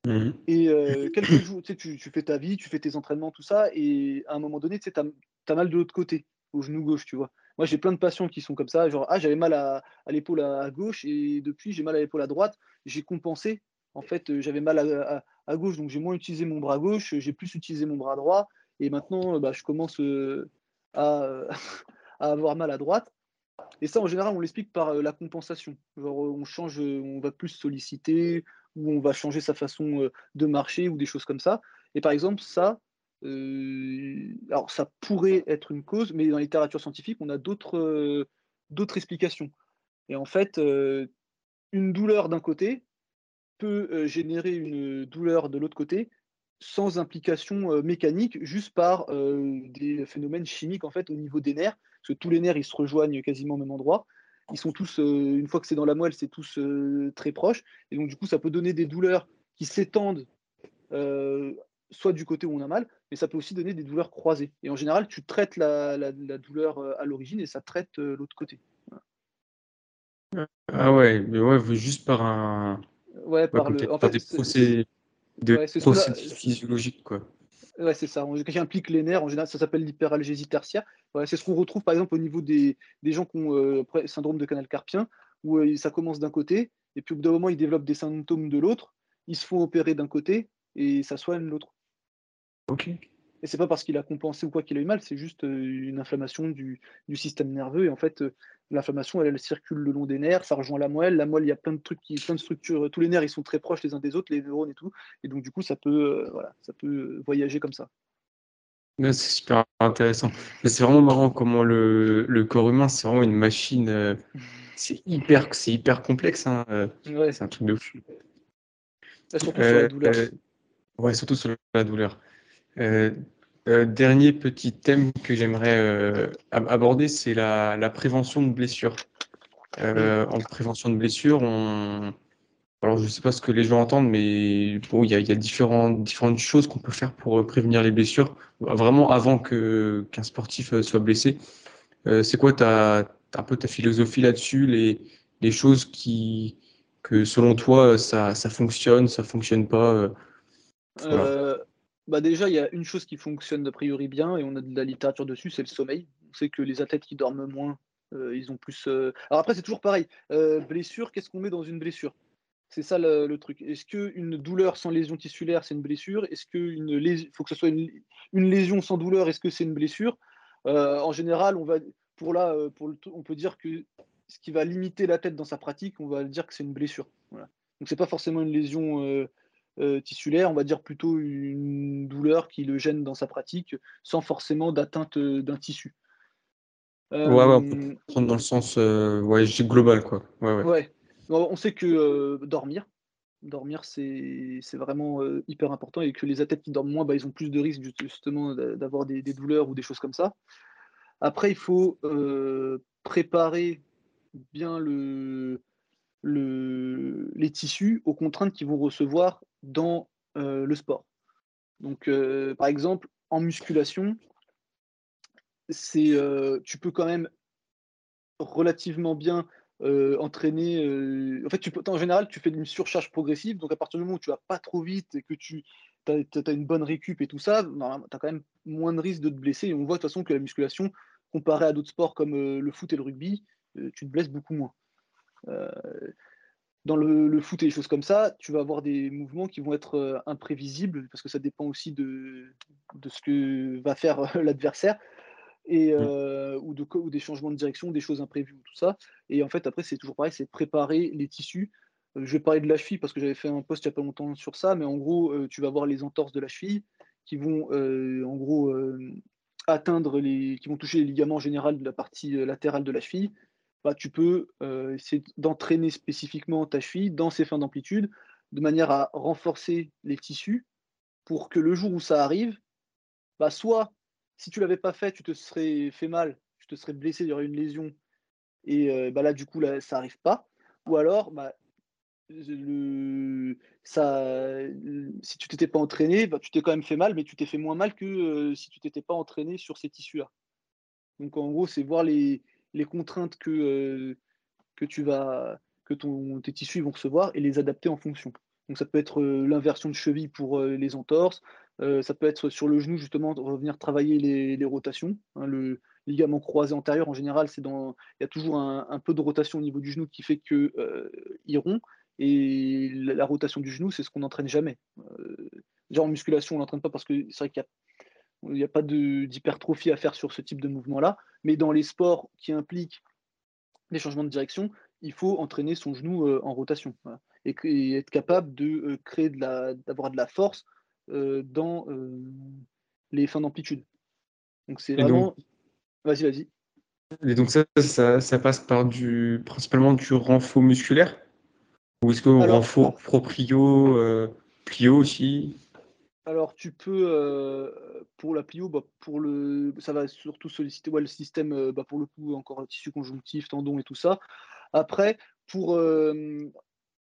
Mmh et quelques jours, tu, tu, fais ta vie, tu fais tes entraînements, tout ça, et à un moment donné, tu as, as, mal de l'autre côté, au genou gauche, tu vois. Moi, j'ai plein de patients qui sont comme ça, genre, ah, j'avais mal à, l'épaule à, gauche, et depuis, j'ai mal à l'épaule à droite, j'ai compensé. En fait, j'avais mal à, gauche, donc j'ai moins utilisé mon bras gauche, j'ai plus utilisé mon bras droit, et maintenant bah, je commence euh, à, avoir mal à droite. Et ça, en général, on l'explique par euh, la compensation. Genre, on change, on va plus solliciter, ou on va changer sa façon euh, de marcher, ou des choses comme ça. Et par exemple, ça, alors ça pourrait être une cause, mais dans la littérature scientifique, on a d'autres d'autres explications. Et en fait, une douleur d'un côté, peut générer une douleur de l'autre côté sans implication mécanique, juste par des phénomènes chimiques en fait au niveau des nerfs, parce que tous les nerfs ils se rejoignent quasiment au même endroit. Ils sont tous, une fois que c'est dans la moelle, c'est tous très proches, et donc du coup ça peut donner des douleurs qui s'étendent soit du côté où on a mal, mais ça peut aussi donner des douleurs croisées. Et en général, tu traites la, la, douleur à l'origine et ça traite l'autre côté. Ah ouais, mais ouais, juste par un, Ouais, par le. En fait, des procédés, physiologiques, quoi. Ouais, c'est ça. Qui implique les nerfs, en général, ça s'appelle l'hyperalgésie tertiaire. c'est ce qu'on retrouve par exemple au niveau des, des gens qui ont euh, syndrome de canal carpien, où euh, ça commence d'un côté, et puis au bout d'un moment, ils développent des symptômes de l'autre, ils se font opérer d'un côté, et ça soigne l'autre. Ok. Et c'est pas parce qu'il a compensé ou quoi qu'il a eu mal, c'est juste euh, une inflammation du, système nerveux. Et en fait, euh, l'inflammation, elle, circule le long des nerfs, ça rejoint la moelle. La moelle, il y a plein de trucs, qui, plein de structures. Tous les nerfs, ils sont très proches les uns des autres, les neurones et tout. Et donc, du coup, ça peut, euh, voilà, ça peut voyager comme ça. C'est super intéressant. Mais c'est vraiment marrant comment le, le corps humain, c'est vraiment une machine. c'est hyper, c'est hyper complexe. Hein, ouais. C'est un truc de fou. surtout sur la douleur. ouais, surtout sur la douleur. Euh, dernier petit thème que j'aimerais euh, aborder, c'est la, prévention de blessures. Euh, en prévention de blessures, on... alors je ne sais pas ce que les gens entendent, mais bon, il y a, y a différentes, différentes choses qu'on peut faire pour prévenir les blessures, vraiment avant que qu'un sportif soit blessé. c'est quoi ta, un peu ta philosophie là-dessus, les, les choses qui, que selon toi, ça, ça fonctionne, ça fonctionne pas bah déjà, il y a une chose qui fonctionne a priori bien, et on a de la littérature dessus, c'est le sommeil. On sait que les athlètes qui dorment moins, ils ont plus. Alors après, c'est toujours pareil. blessure, qu'est-ce qu'on met dans une blessure? C'est ça le, truc. Est-ce qu'une douleur sans lésion tissulaire, c'est une blessure? Est-ce qu'il faut que ce soit une, lésion sans douleur Est-ce que c'est une blessure? En général, on va pour là, pour on peut dire que ce qui va limiter la tête dans sa pratique, on va dire que c'est une blessure. Donc c'est pas forcément une lésion euh, euh, tissulaire, on va dire plutôt une douleur qui le gêne dans sa pratique, sans forcément d'atteinte euh, d'un tissu. ouais, ouais, on peut prendre dans le sens ouais, global, quoi. Ouais, ouais. On sait que dormir, dormir, c'est vraiment hyper important et que les athlètes qui dorment moins, bah, ils ont plus de risques justement d'avoir des, des, douleurs ou des choses comme ça. Après, il faut préparer bien le, le, les tissus aux contraintes qu'ils vont recevoir dans euh, le sport. Donc, euh, par exemple, en musculation, c'est, euh, tu peux quand même relativement bien entraîner. en fait, tu peux, en général, tu fais une surcharge progressive. Donc, à partir du moment où tu vas pas trop vite et que tu as, une bonne récup et tout ça, tu as quand même moins de risques de te blesser. Et on voit de toute façon que la musculation, comparée à d'autres sports comme le foot et le rugby, tu te blesses beaucoup moins. Euh, dans le, foot et des choses comme ça, tu vas avoir des mouvements qui vont être euh, imprévisibles parce que ça dépend aussi de, de ce que va faire l'adversaire et ou, de, ou des changements de direction, des choses imprévues, tout ça. Et en fait, après, c'est toujours pareil, c'est préparer les tissus. je vais parler de la cheville parce que j'avais fait un post il n'y a pas longtemps sur ça, mais en gros, tu vas voir les entorses de la cheville qui vont, en gros, atteindre les, qui vont toucher les ligaments généraux de la partie latérale de la cheville bah, tu peux euh, essayer d'entraîner spécifiquement ta cheville dans ses fins d'amplitude, de manière à renforcer les tissus pour que le jour où ça arrive, bah, soit si tu l'avais pas fait, tu te serais fait mal, tu te serais blessé, il y aurait une lésion, et euh, bah, là du coup ça arrive pas, ou alors bah, ça, si tu t'étais pas entraîné, bah, tu t'es quand même fait mal, mais tu t'es fait moins mal que euh, si tu t'étais pas entraîné sur ces tissus-là. Donc en gros, c'est voir les, les contraintes que, euh, que tu vas que ton, tes tissus vont recevoir et les adapter en fonction. Donc ça peut être euh, l'inversion de cheville pour euh, les entorses, ça peut être sur le genou justement revenir travailler les, rotations. Hein, le ligament croisé antérieur en général, c'est dans il y a toujours un, peu de rotation au niveau du genou qui fait que il et la, rotation du genou, c'est ce qu'on n'entraîne jamais. déjà en musculation, on n'entraîne pas parce que c'est vrai qu'il y a il n'y a pas d'hypertrophie à faire sur ce type de mouvement-là. Mais dans les sports qui impliquent des changements de direction, il faut entraîner son genou euh, en rotation et, être capable de euh, créer de la, d'avoir de la force euh, dans les fins d'amplitude. Donc c'est vraiment. Vas-y, vas-y. Et donc ça, ça, passe par du principalement du renfort musculaire? Ou est-ce que renfort proprio, plio aussi? Alors, tu peux, euh, pour la plio, bah, le, ça va surtout solliciter le système, euh, bah, pour le coup, encore tissu conjonctif, tendon et tout ça. Après, pour, euh,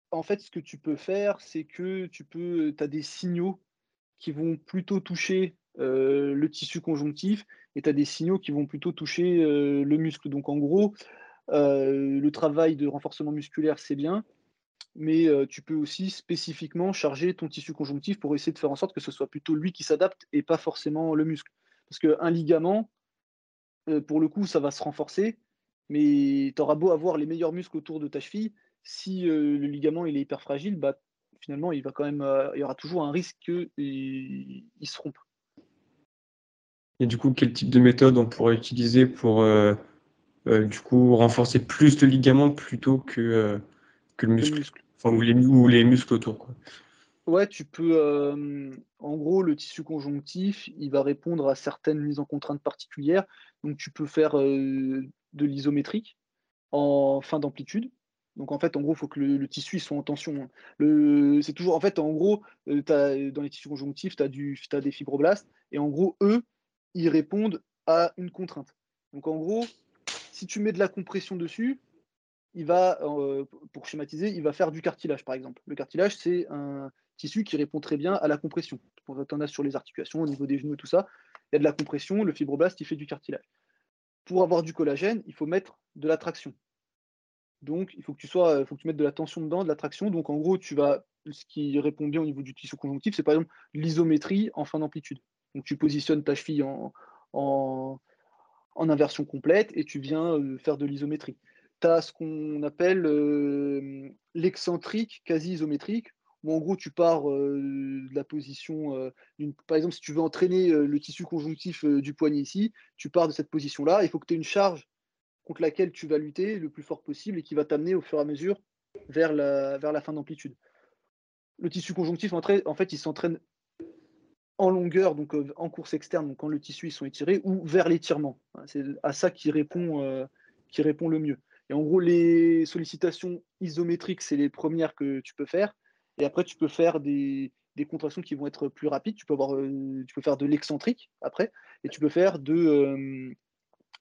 en fait, ce que tu peux faire, c'est que tu peux, as des signaux qui vont plutôt toucher le tissu conjonctif et tu as des signaux qui vont plutôt toucher le muscle. Donc, en gros, le travail de renforcement musculaire, c'est bien, mais tu peux aussi spécifiquement charger ton tissu conjonctif pour essayer de faire en sorte que ce soit plutôt lui qui s'adapte et pas forcément le muscle. Parce qu'un ligament, pour le coup, ça va se renforcer, mais tu auras beau avoir les meilleurs muscles autour de ta cheville, si le ligament est hyper fragile, bah, finalement, il, va quand même, y aura toujours un risque qu'il se rompe. Et du coup, quel type de méthode on pourrait utiliser pour du coup renforcer plus le ligament plutôt que le muscle. Enfin, ou les, les muscles autour. Quoi. Ouais, tu peux. Euh, en gros, le tissu conjonctif, il va répondre à certaines mises en contrainte particulières. Donc, tu peux faire euh, de l'isométrique en fin d'amplitude. Donc, en fait, en gros, il faut que le, tissu soit en tension. Hein. C'est toujours. En fait, en gros, euh, as, dans les tissus conjonctifs, tu as, as des fibroblastes. Et en gros, eux, ils répondent à une contrainte. Donc, en gros, si tu mets de la compression dessus, il va, euh, pour schématiser, il va faire du cartilage, par exemple. Le cartilage, c'est un tissu qui répond très bien à la compression. On en a sur les articulations, au niveau des genoux et tout ça. Il y a de la compression, le fibroblast, il fait du cartilage. pour avoir du collagène, il faut mettre de la traction. Donc, il faut que tu sois, faut que tu mettes de la tension dedans, de la traction. Donc, en gros, tu vas, ce qui répond bien au niveau du tissu conjonctif, c'est par exemple l'isométrie en fin d'amplitude. Donc, tu positionnes ta cheville en, en, inversion complète et tu viens euh, faire de l'isométrie. Tu as ce qu'on appelle euh, l'excentrique quasi isométrique, où en gros, tu pars euh, de la position. par exemple, si tu veux entraîner le tissu conjonctif du poignet ici, tu pars de cette position-là. Il faut que tu aies une charge contre laquelle tu vas lutter le plus fort possible et qui va t'amener au fur et à mesure vers la, vers la fin d'amplitude. Le tissu conjonctif, en fait, il s'entraîne en longueur, donc euh, en course externe, donc quand le tissu ils sont étirés, ou vers l'étirement. C'est à ça répond, euh, qui répond le mieux. En gros, les sollicitations isométriques, c'est les premières que tu peux faire. Et après, tu peux faire des, contractions qui vont être plus rapides. Tu peux, avoir, euh, tu peux faire de l'excentrique après, et tu peux faire de,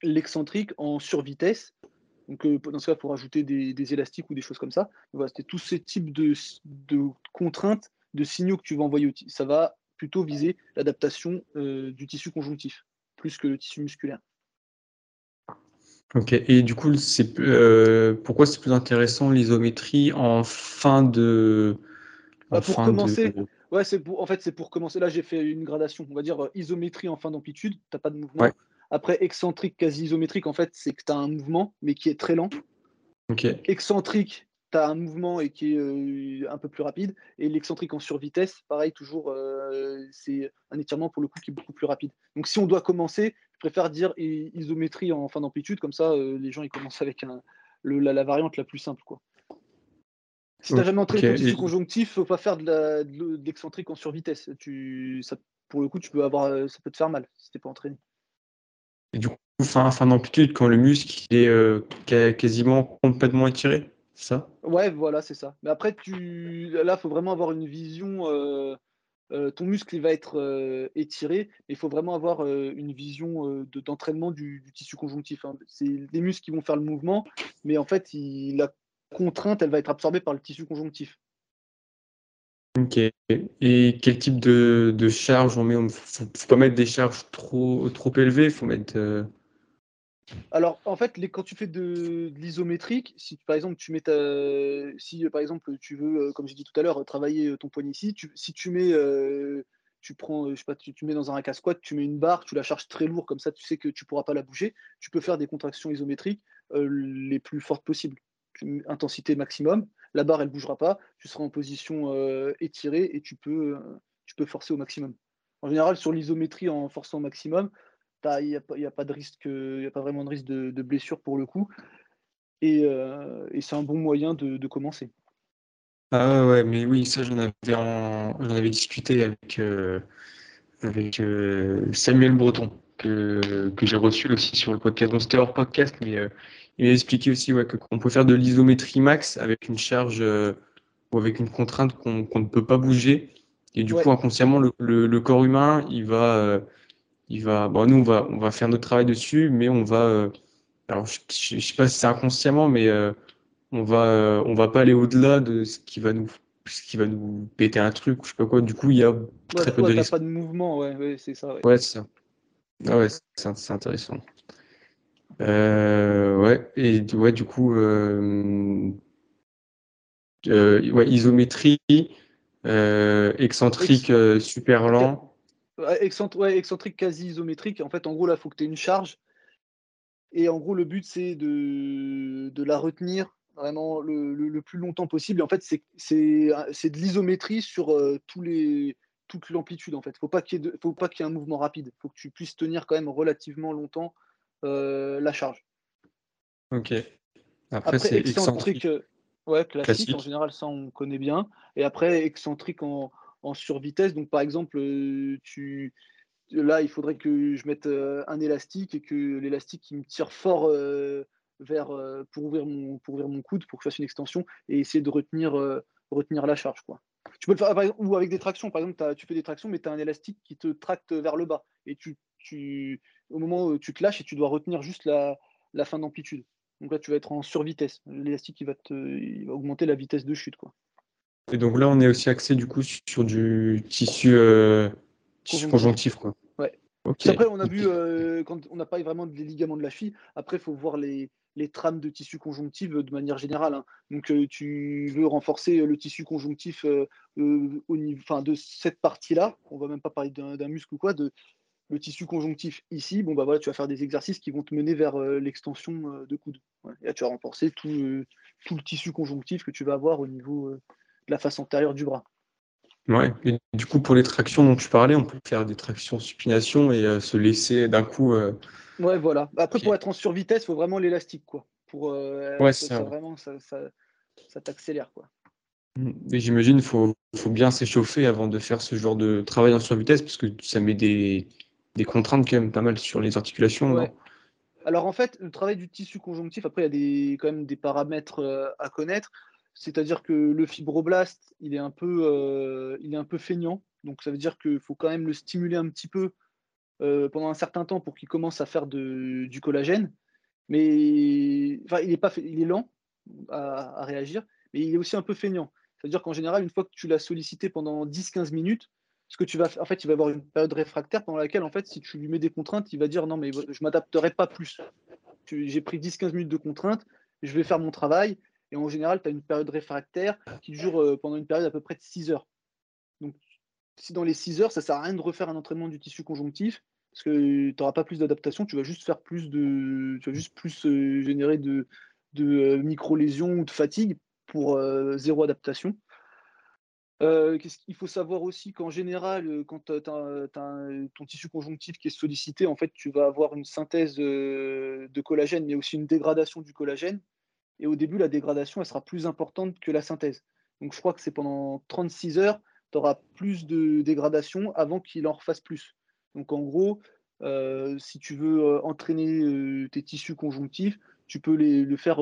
l'excentrique en survitesse. Donc, euh, dans ce cas, il faut rajouter des, élastiques ou des choses comme ça. Voilà, C'était tous ces types de, contraintes, de signaux que tu vas envoyer. Ça va plutôt viser l'adaptation euh, du tissu conjonctif, plus que le tissu musculaire. Ok, et du coup, c'est euh, pourquoi c'est plus intéressant l'isométrie en fin de. Bah, pour commencer, ouais, c'est en fait, c'est pour commencer. Là, j'ai fait une gradation. On va dire isométrie en fin d'amplitude, tu n'as pas de mouvement. Après, excentrique, quasi isométrique, en fait, c'est que tu as un mouvement, mais qui est très lent. Excentrique, tu as un mouvement et qui est euh, un peu plus rapide. Et l'excentrique en survitesse, pareil, toujours, euh, c'est un étirement pour le coup qui est beaucoup plus rapide. Donc, si on doit commencer, préfère dire isométrie en fin d'amplitude, comme ça, euh, les gens ils commencent avec la, variante la plus simple. Quoi. Si tu n'as jamais entraîné ton tissu conjonctif, il ne faut pas faire de l'excentrique en survitesse. Tu, ça, pour le coup, tu peux avoir, ça peut te faire mal si tu n'es pas entraîné. Et du coup, fin, fin d'amplitude, quand le muscle est euh, quasiment complètement étiré, c'est ça? Ouais, voilà, c'est ça. Mais après, tu... là, il faut vraiment avoir une vision. Euh, euh, ton muscle il va être étiré, mais il faut vraiment avoir une vision d'entraînement du, tissu conjonctif. Hein. C'est les muscles qui vont faire le mouvement, mais en fait, la contrainte, elle va être absorbée par le tissu conjonctif. Ok. Et quel type de, charge on met? Il faut, faut pas mettre des charges trop, trop élevées, faut mettre. Euh, Alors, en fait, les, quand tu fais de, l'isométrique, si par exemple tu mets si par exemple tu veux, euh, comme j'ai dit tout à l'heure, travailler euh, ton poignet ici, si tu mets, tu prends, je sais pas, tu, mets dans un rack à squat, tu mets une barre, tu la charges très lourd, comme ça tu sais que tu pourras pas la bouger. Tu peux faire des contractions isométriques les plus fortes possibles, intensité maximum la barre elle bougera pas, tu seras en position euh, étirée et tu peux, euh, tu peux forcer au maximum. En général, sur l'isométrie en forçant au maximum, il n'y a, pas de risque, il a pas vraiment de risque de, blessure pour le coup. Et, euh, c'est un bon moyen de, commencer. Ah ouais, mais oui, ça j'en avais, avais discuté avec, avec Samuel Breton, que, que j'ai reçu aussi sur le podcast. C'était hors podcast, mais il a expliqué aussi ouais, qu'on peut faire de l'isométrie max avec une charge euh, ou avec une contrainte qu'on ne peut pas bouger. Et du coup, inconsciemment, le, le, corps humain, il va, euh, il va. Bon, nous, on va, on va faire notre travail dessus, mais on va. Euh, alors, je, ne sais pas si c'est inconsciemment, mais on va, on va pas aller au-delà de ce qui va nous, ce qui va nous péter un truc ou je sais pas quoi. Du coup, il y a très peu de risques. pas de mouvement, ouais, c'est ça. Ouais, c'est ça. Ah ouais, c'est intéressant. Euh, ouais, et ouais, du coup, euh, euh, ouais, isométrie, excentrique super lent. Excentrique quasi isométrique. En fait, en gros, là, il faut que tu aies une charge. Et en gros, le but, c'est de, de la retenir vraiment le, le, plus longtemps possible. Et en fait, c'est de l'isométrie sur tous les, toute l'amplitude. En fait, faut pas qu'il y ait faut pas qu'il y ait un mouvement rapide. Il faut que tu puisses tenir quand même relativement longtemps euh, la charge. Ok. Après, c'est excentrique. Euh, ouais, classique, en général, ça on connaît bien. Et après, excentrique en, en survitesse. Donc, par exemple, euh, tu, là, il faudrait que je mette un élastique et que l'élastique me tire fort vers, pour, ouvrir mon, pour ouvrir mon coude, pour que je fasse une extension et essayer de retenir, retenir la charge. Quoi. Tu peux le faire ou avec des tractions. Par exemple, tu fais des tractions, mais tu as un élastique qui te tracte vers le bas. Et tu, tu, au moment où tu te lâches et tu dois retenir juste la, la fin d'amplitude. Donc là, tu vas être en survitesse. L'élastique, il va, il va augmenter la vitesse de chute. Quoi. Et donc là, on est aussi axé du coup sur du tissu, euh, conjonctif. Quoi. Ouais. Après, on a vu, quand on n'a pas vraiment des ligaments de la cheville, après, il faut voir les, les trames de tissu conjonctif de manière générale. Hein. Donc, tu veux renforcer le tissu conjonctif au niveau, de cette partie-là. On va même pas parler d'un muscle ou quoi, de le tissu conjonctif ici. Bon, bah voilà, tu vas faire des exercices qui vont te mener vers l'extension de coude. Et là, tu vas renforcer tout, tout le tissu conjonctif que tu vas avoir au niveau de la face antérieure du bras. Ouais, et du coup, pour les tractions dont tu parlais, on peut faire des tractions supination et se laisser d'un coup. Ouais, voilà. Après, pour être en survitesse, il faut vraiment l'élastique, quoi. Pour, euh, ouais, ça, vraiment, ça, t'accélère, quoi. Mmh. Et j'imagine qu'il faut, faut, bien s'échauffer avant de faire ce genre de travail en survitesse, parce que ça met des, des contraintes quand même pas mal sur les articulations. Ouais. Alors en fait, le travail du tissu conjonctif, après, il y a des, quand même des paramètres euh, à connaître. C'est-à-dire que le fibroblaste, il est un peu, euh, il est un peu feignant. Donc ça veut dire qu'il faut quand même le stimuler un petit peu euh, pendant un certain temps pour qu'il commence à faire du collagène. Mais il est, pas, il est lent à, réagir, mais il est aussi un peu feignant. C'est-à-dire qu'en général, une fois que tu l'as sollicité pendant 10-15 minutes, ce que tu vas, en fait, il va avoir une période réfractaire pendant laquelle, en fait, si tu lui mets des contraintes, il va dire non, mais je m'adapterai pas plus. J'ai pris 10-15 minutes de contraintes, je vais faire mon travail. Et en général, tu as une période réfractaire qui dure euh, pendant une période à peu près de 6 heures. Donc, si dans les 6 heures, ça sert à rien de refaire un entraînement du tissu conjonctif, parce que tu n'auras pas plus d'adaptation, tu vas juste faire plus de. Tu vas juste plus euh, générer de, de euh, micro-lésions ou de fatigue pour euh, zéro adaptation. Qu'il faut savoir aussi qu'en général, quand tu as, ton tissu conjonctif qui est sollicité, en fait, tu vas avoir une synthèse de collagène, mais aussi une dégradation du collagène. Et au début, la dégradation, elle sera plus importante que la synthèse. Donc, je crois que c'est pendant 36 heures, tu auras plus de dégradation avant qu'il en refasse plus. Donc en gros, euh, si tu veux euh, entraîner euh, tes tissus conjonctifs, tu peux les, le faire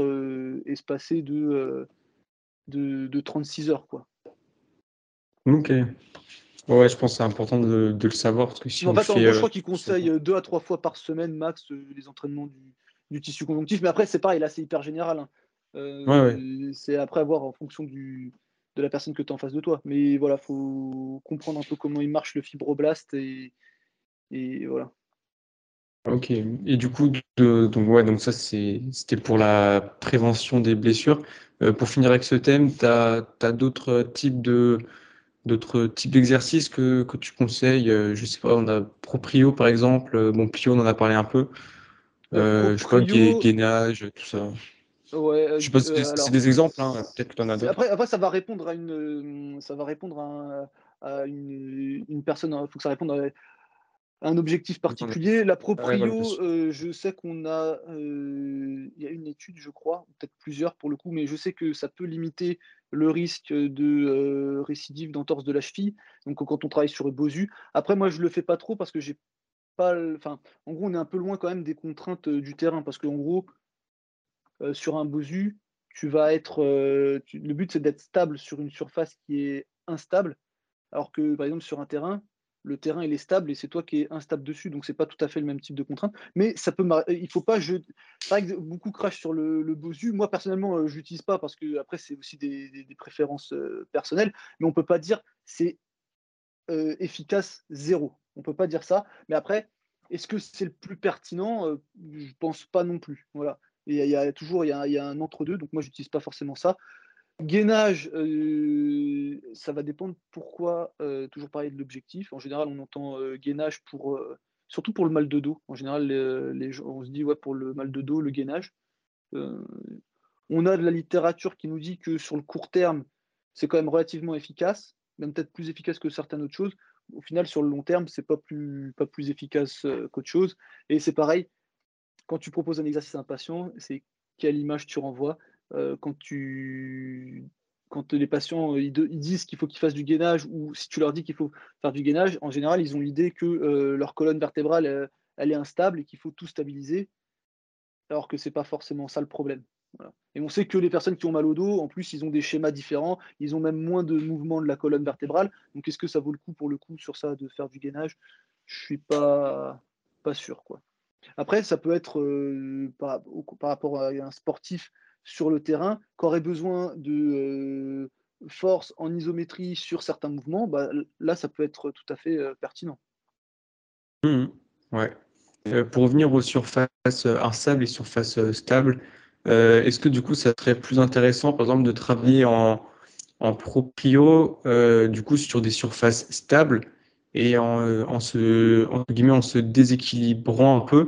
espacer de, de, 36 heures. Quoi. Ok. Ouais, je pense que c'est important de, le savoir. Parce que si en fait, je crois qu'il conseille deux à trois fois par semaine max les entraînements du, tissu conjonctif. Mais après, c'est pareil, là, c'est hyper général. Hein. C'est après avoir en fonction du, de la personne que tu as en face de toi. Mais voilà, il faut comprendre un peu comment il marche le fibroblast et, et voilà. Ok, et du coup, donc, ouais, donc ça c'était pour la prévention des blessures. Euh, pour finir avec ce thème, tu as, d'autres types de d'autres types d'exercices que, que, tu conseilles? Euh, Je sais pas, on a Proprio par exemple, euh, bon Plio on en a parlé un peu. Je sais pas, gainage, tout ça. Ouais, je sais pas, c'est des exemples, hein, peut-être que tu en as d'autres. Après, après, ça va répondre à une, ça va répondre à, à une, une, personne, il hein, faut que ça réponde à, un objectif particulier. La proprio, euh, je sais qu'on a, euh, il y a une étude, je crois, peut-être plusieurs pour le coup, mais je sais que ça peut limiter le risque de euh, récidive d'entorse de la cheville. Donc quand on travaille sur le bosu. Après, moi, je le fais pas trop parce que j'ai en gros, on est un peu loin quand même des contraintes du terrain parce qu'en gros, sur un bosu, tu vas être, le but c'est d'être stable sur une surface qui est instable, alors que par exemple sur un terrain, le terrain il est stable et c'est toi qui es instable dessus, donc c'est pas tout à fait le même type de contrainte. Mais ça peut, il faut pas, je, beaucoup crash sur le, Bosu. Moi personnellement, euh, je l'utilise pas parce que après c'est aussi des, préférences euh, personnelles, mais on peut pas dire c'est euh, efficace zéro. On peut pas dire ça. Mais après, est-ce que c'est le plus pertinent? Je pense pas non plus. Voilà. Il y, a toujours il y a, un entre deux, donc moi j'utilise pas forcément ça. Gainage, euh, ça va dépendre pourquoi, euh, toujours parler de l'objectif. En général, on entend euh, gainage pour, surtout pour le mal de dos. En général, les, gens, on se dit ouais, pour le mal de dos, le gainage. on a de la littérature qui nous dit que sur le court terme, c'est quand même relativement efficace, même peut-être plus efficace que certaines autres choses. Au final, sur le long terme, c'est pas plus, pas plus efficace qu'autre chose. Et c'est pareil, quand tu proposes un exercice à un patient, c'est quelle image tu renvoies euh, quand, tu, quand les patients euh, ils, disent qu'il faut qu'ils fassent du gainage ou si tu leur dis qu'il faut faire du gainage, en général, ils ont l'idée que euh, leur colonne vertébrale elle est instable et qu'il faut tout stabiliser, alors que c'est pas forcément ça le problème. Et on sait que les personnes qui ont mal au dos, en plus, ils ont des schémas différents, ils ont même moins de mouvement de la colonne vertébrale. Donc, est-ce que ça vaut le coup pour le coup sur ça de faire du gainage? Je suis pas pas sûr quoi. Après, ça peut être par, rapport à un sportif sur le terrain, qui aurait besoin de euh, force en isométrie sur certains mouvements, bah, là, ça peut être tout à fait euh, pertinent. Mmh Ouais. pour revenir aux surfaces instables et surfaces stables, est-ce que du coup ça serait plus intéressant par exemple de travailler en, en proprio du coup sur des surfaces stables et en, en, se, en se déséquilibrant un peu,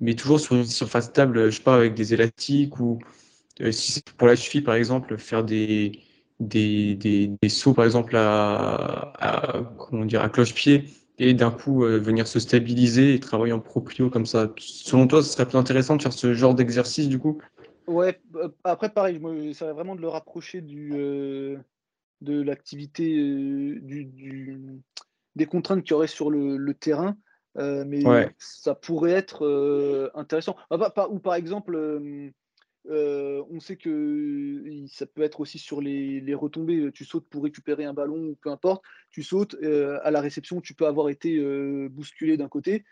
mais toujours sur une surface stable, je sais pas, avec des élastiques ou euh, si c'est pour la cheville, par exemple, faire des, des, des, sauts, par exemple, à comment dire, à cloche-pied et d'un coup euh, venir se stabiliser et travailler en proprio comme ça. Selon toi, ce serait plus intéressant de faire ce genre d'exercice du coup? Ouais, euh, après pareil, je serait vraiment de le rapprocher du, de l'activité, du, des contraintes qu'il y aurait sur le, terrain. mais ça pourrait être intéressant. Ah, ou par exemple, euh, on sait que ça peut être aussi sur les, retombées. Tu sautes pour récupérer un ballon ou peu importe. Tu sautes euh, à la réception, tu peux avoir été euh, bousculé d'un côté.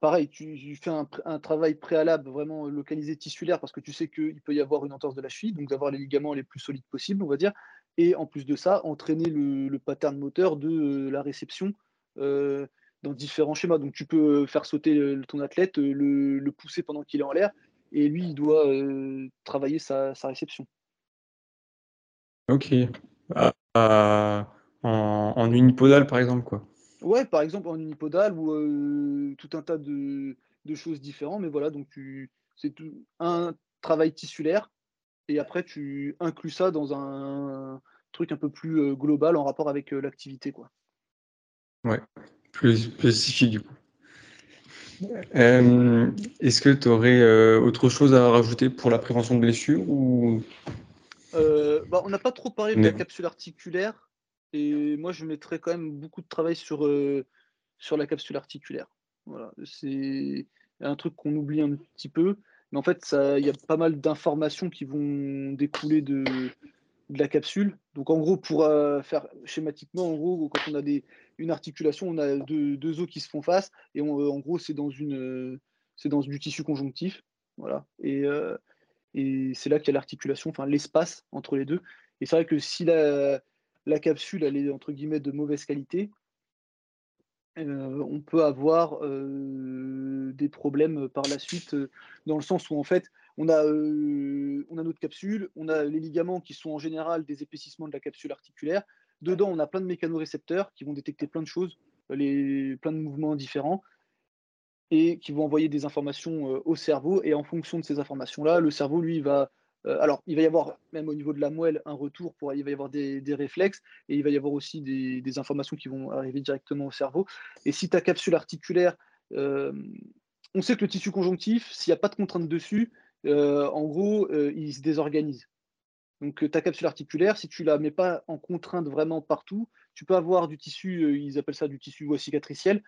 Pareil, tu, fais un, travail préalable vraiment localisé tissulaire parce que tu sais qu'il peut y avoir une entorse de la cheville, donc d'avoir les ligaments les plus solides possibles, on va dire. Et en plus de ça, entraîner le, pattern moteur de la réception dans différents schémas. Donc tu peux faire sauter ton athlète, le pousser pendant qu'il est en l'air et lui, il doit euh, travailler sa, réception. Ok. Ah, ah, en, unipodal, par exemple, quoi. Ouais, par exemple en unipodal ou euh, tout un tas de, choses différentes. Mais voilà, donc c'est un travail tissulaire et après tu inclus ça dans un, truc un peu plus euh, global en rapport avec l'activité, quoi. Ouais, plus spécifique du coup. Euh, est-ce que tu aurais euh, autre chose à rajouter pour la prévention de blessures ou... Euh, bah, on n'a pas trop parlé de la capsule articulaire et moi je mettrais quand même beaucoup de travail sur, sur la capsule articulaire. Voilà, c'est un truc qu'on oublie un petit peu, mais en fait il y a pas mal d'informations qui vont découler de, de la capsule. Donc en gros, pour faire schématiquement, en gros, quand on a des, une articulation, on a deux, os qui se font face, et en gros, c'est dans, une, c'est dans du tissu conjonctif. Voilà. Et, euh, et c'est là qu'il y a l'articulation, enfin l'espace entre les deux. Et c'est vrai que si la, la, capsule elle est entre guillemets de mauvaise qualité, euh, on peut avoir euh, des problèmes par la suite, dans le sens où en fait, on a, on a notre capsule, on a les ligaments qui sont en général des épaississements de la capsule articulaire, Dedans, on a plein de mécanorécepteurs qui vont détecter plein de choses, les, plein de mouvements différents, et qui vont envoyer des informations euh, au cerveau. Et en fonction de ces informations-là, le cerveau, lui, va. Euh, alors, il va y avoir, même au niveau de la moelle, un retour, pour, il va y avoir des, réflexes, et il va y avoir aussi des, informations qui vont arriver directement au cerveau. Et si ta capsule articulaire, euh, on sait que le tissu conjonctif, s'il n'y a pas de contrainte dessus, en gros, il se désorganise. Donc ta capsule articulaire, si tu la mets pas en contrainte vraiment partout, tu peux avoir du tissu, ils appellent ça du tissu cicatriciel,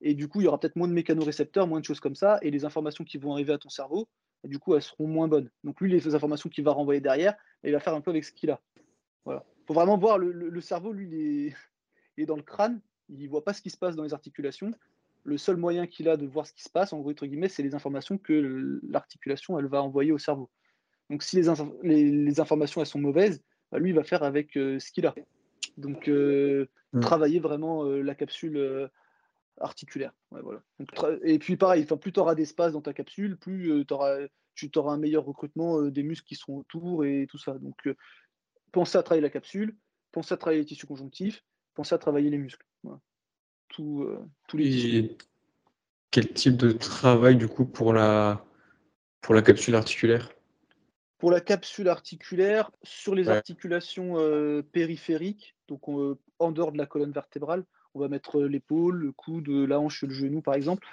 et du coup il y aura peut-être moins de mécanorécepteurs, moins de choses comme ça, et les informations qui vont arriver à ton cerveau, du coup elles seront moins bonnes. Donc lui, les informations qu'il va renvoyer derrière, il va faire un peu avec ce qu'il a. Voilà. Faut vraiment voir le, cerveau, lui, il est, dans le crâne, il voit pas ce qui se passe dans les articulations. Le seul moyen qu'il a de voir ce qui se passe, en gros, entre guillemets, c'est les informations que l'articulation elle va envoyer au cerveau. Donc si les, informations elles sont mauvaises, bah, lui il va faire avec euh, ce qu'il a. Donc euh, mm. travailler vraiment euh, la capsule articulaire. voilà. et puis pareil, plus tu auras d'espace dans ta capsule, plus tu auras un meilleur recrutement des muscles qui seront autour et tout ça. Donc pensez à travailler la capsule, pensez à travailler les tissus conjonctifs, pensez à travailler les muscles. Tous les tissus. Quel type de travail du coup pour la, pour la capsule articulaire? Pour la capsule articulaire, sur les articulations euh, périphériques, donc euh, en dehors de la colonne vertébrale, on va mettre euh, l'épaule, le coude, la hanche, le genou par exemple.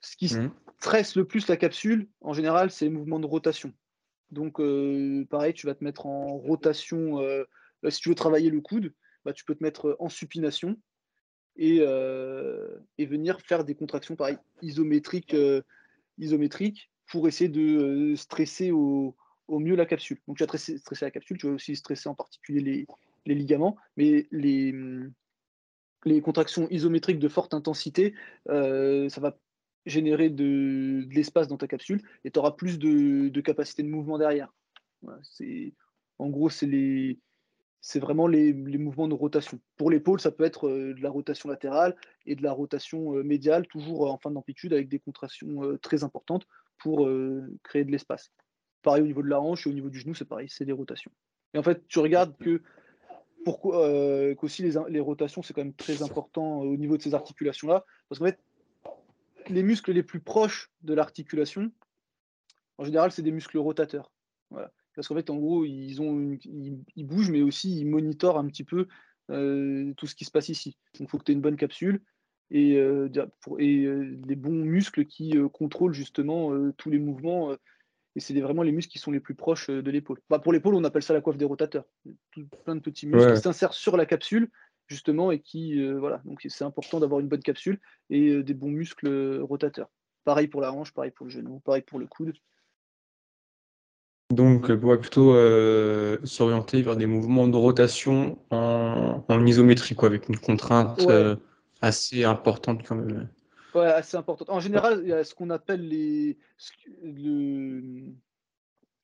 Ce qui mmh. stresse le plus la capsule, en général, c'est les mouvements de rotation. Donc, pareil, tu vas te mettre en rotation. si tu veux travailler le coude, bah, tu peux te mettre en supination et, et venir faire des contractions pareil, isométriques, isométriques pour essayer de stresser au, mieux la capsule. Donc tu vas stresser, la capsule, tu vas aussi stresser en particulier les, ligaments, mais les, contractions isométriques de forte intensité, euh, ça va générer de, l'espace dans ta capsule et tu auras plus de, capacité de mouvement derrière. en gros, c'est les, c'est vraiment les, mouvements de rotation. Pour l'épaule, ça peut être de la rotation latérale et de la rotation médiale, toujours en fin d'amplitude, avec des contractions très importantes pour créer de l'espace. Pareil au niveau de la hanche et au niveau du genou, c'est pareil, c'est des rotations. Et en fait, tu regardes que pourquoi qu'aussi les, les, rotations, c'est quand même très important au niveau de ces articulations-là, parce qu'en fait, les muscles les plus proches de l'articulation, en général, c'est des muscles rotateurs. Voilà. Parce qu'en fait, en gros, ils, ont ils, bougent, mais aussi ils monitorent un petit peu euh, tout ce qui se passe ici. Donc, il faut que tu aies une bonne capsule et, euh, et euh, des bons muscles qui contrôlent justement tous les mouvements. et c'est vraiment les muscles qui sont les plus proches de l'épaule. Bah, pour l'épaule, on appelle ça la coiffe des rotateurs. plein de petits muscles qui s'insèrent sur la capsule justement et qui voilà donc c'est important d'avoir une bonne capsule et des bons muscles rotateurs pareil pour la hanche pareil pour le genou pareil pour le coude donc, on pourrait plutôt euh, s'orienter vers des mouvements de rotation en, isométrie, quoi, avec une contrainte euh, assez importante quand même. Ouais, assez importante. En général, il y a ce qu'on appelle les.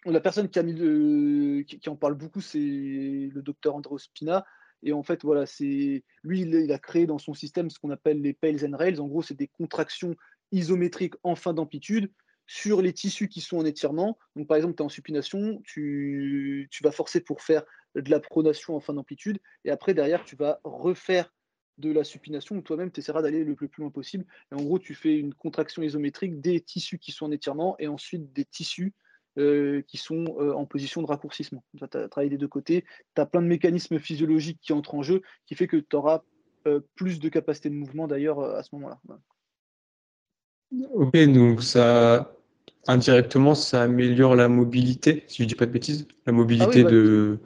La personne qui, a mis qui, en parle beaucoup, c'est le docteur André Spina. Et en fait, voilà, c'est lui, il, a créé dans son système ce qu'on appelle les Pales and Rails. En gros, c'est des contractions isométriques en fin d'amplitude sur les tissus qui sont en étirement. Donc, par exemple, tu es en supination, tu, vas forcer pour faire de la pronation en fin d'amplitude, et après, derrière, tu vas refaire de la supination où toi-même, tu essaieras d'aller le plus, loin possible. Et en gros, tu fais une contraction isométrique des tissus qui sont en étirement et ensuite des tissus euh, qui sont euh, en position de raccourcissement. Tu as travaillé des deux côtés, tu as plein de mécanismes physiologiques qui entrent en jeu, qui fait que tu auras euh, plus de capacité de mouvement d'ailleurs à ce moment-là. Ok, donc ça, indirectement, ça améliore la mobilité, si je dis pas de bêtises, la mobilité ah de.